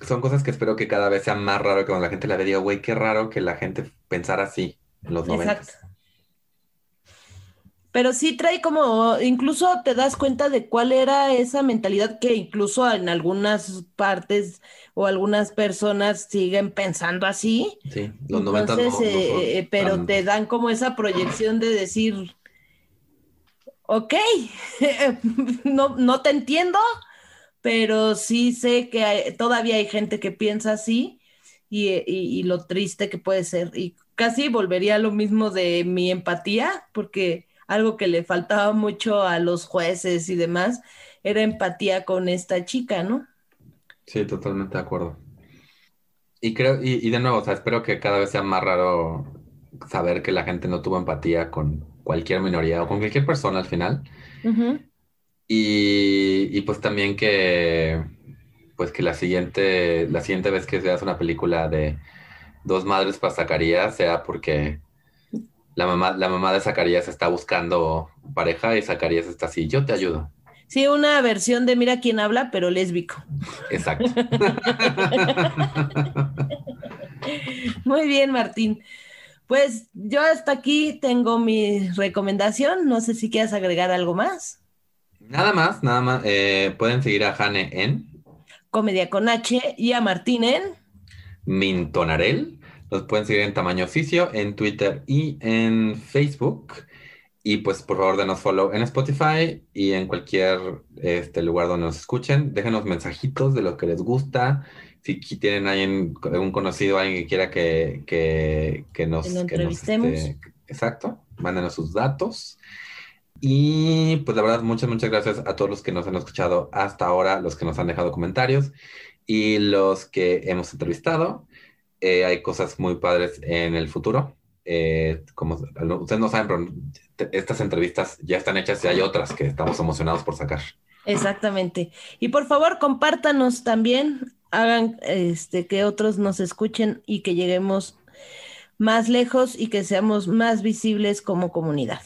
son cosas que espero que cada vez sea más raro que cuando la gente la ve, güey, qué raro que la gente pensara así en los momentos. Exacto pero sí trae como, incluso te das cuenta de cuál era esa mentalidad que incluso en algunas partes o algunas personas siguen pensando así. Sí, los 90 eh, eh, pero te dan como esa proyección de decir, ok, no, no te entiendo, pero sí sé que todavía hay gente que piensa así y, y lo triste que puede ser. Y casi volvería a lo mismo de mi empatía, porque algo que le faltaba mucho a los jueces y demás, era empatía con esta chica, ¿no? Sí, totalmente de acuerdo. Y creo, y, de nuevo, o sea, espero que cada vez sea más raro saber que la gente no tuvo empatía con cualquier minoría o con cualquier persona al final. y, y, pues también que, pues que la siguiente, la siguiente vez que veas una película de dos madres para Zacarías sea porque la mamá, la mamá de Zacarías está buscando pareja y Zacarías está así, yo te ayudo. Sí, una versión de Mira quién habla, pero lésbico. Exacto. Muy bien, Martín. Pues yo hasta aquí tengo mi recomendación. No sé si quieres agregar algo más. Nada más, nada más. Eh, pueden seguir a Jane en Comedia con H y a Martín en Mintonarel. Los pueden seguir en Tamaño Oficio, en Twitter y en Facebook. Y pues por favor denos follow en Spotify y en cualquier este, lugar donde nos escuchen. Déjenos mensajitos de lo que les gusta. Si tienen alguien, algún conocido, alguien que quiera que, que, nos... Que entrevistemos. Este, exacto, mándenos sus datos. Y pues la verdad, muchas, muchas gracias a todos los que nos han escuchado hasta ahora, los que nos han dejado comentarios y los que hemos entrevistado. Eh, hay cosas muy padres en el futuro. Eh, como ustedes no saben, pero estas entrevistas ya están hechas y hay otras que estamos emocionados por sacar. Exactamente. Y por favor, compártanos también, hagan este que otros nos escuchen y que lleguemos más lejos y que seamos más visibles como comunidad.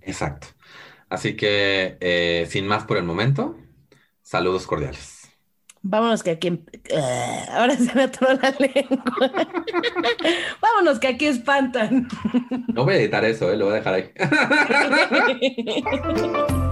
Exacto. Así que, eh, sin más por el momento, saludos cordiales. Vámonos que aquí... Uh, ahora se me atoró la lengua. Vámonos que aquí espantan. No voy a editar eso, ¿eh? lo voy a dejar ahí.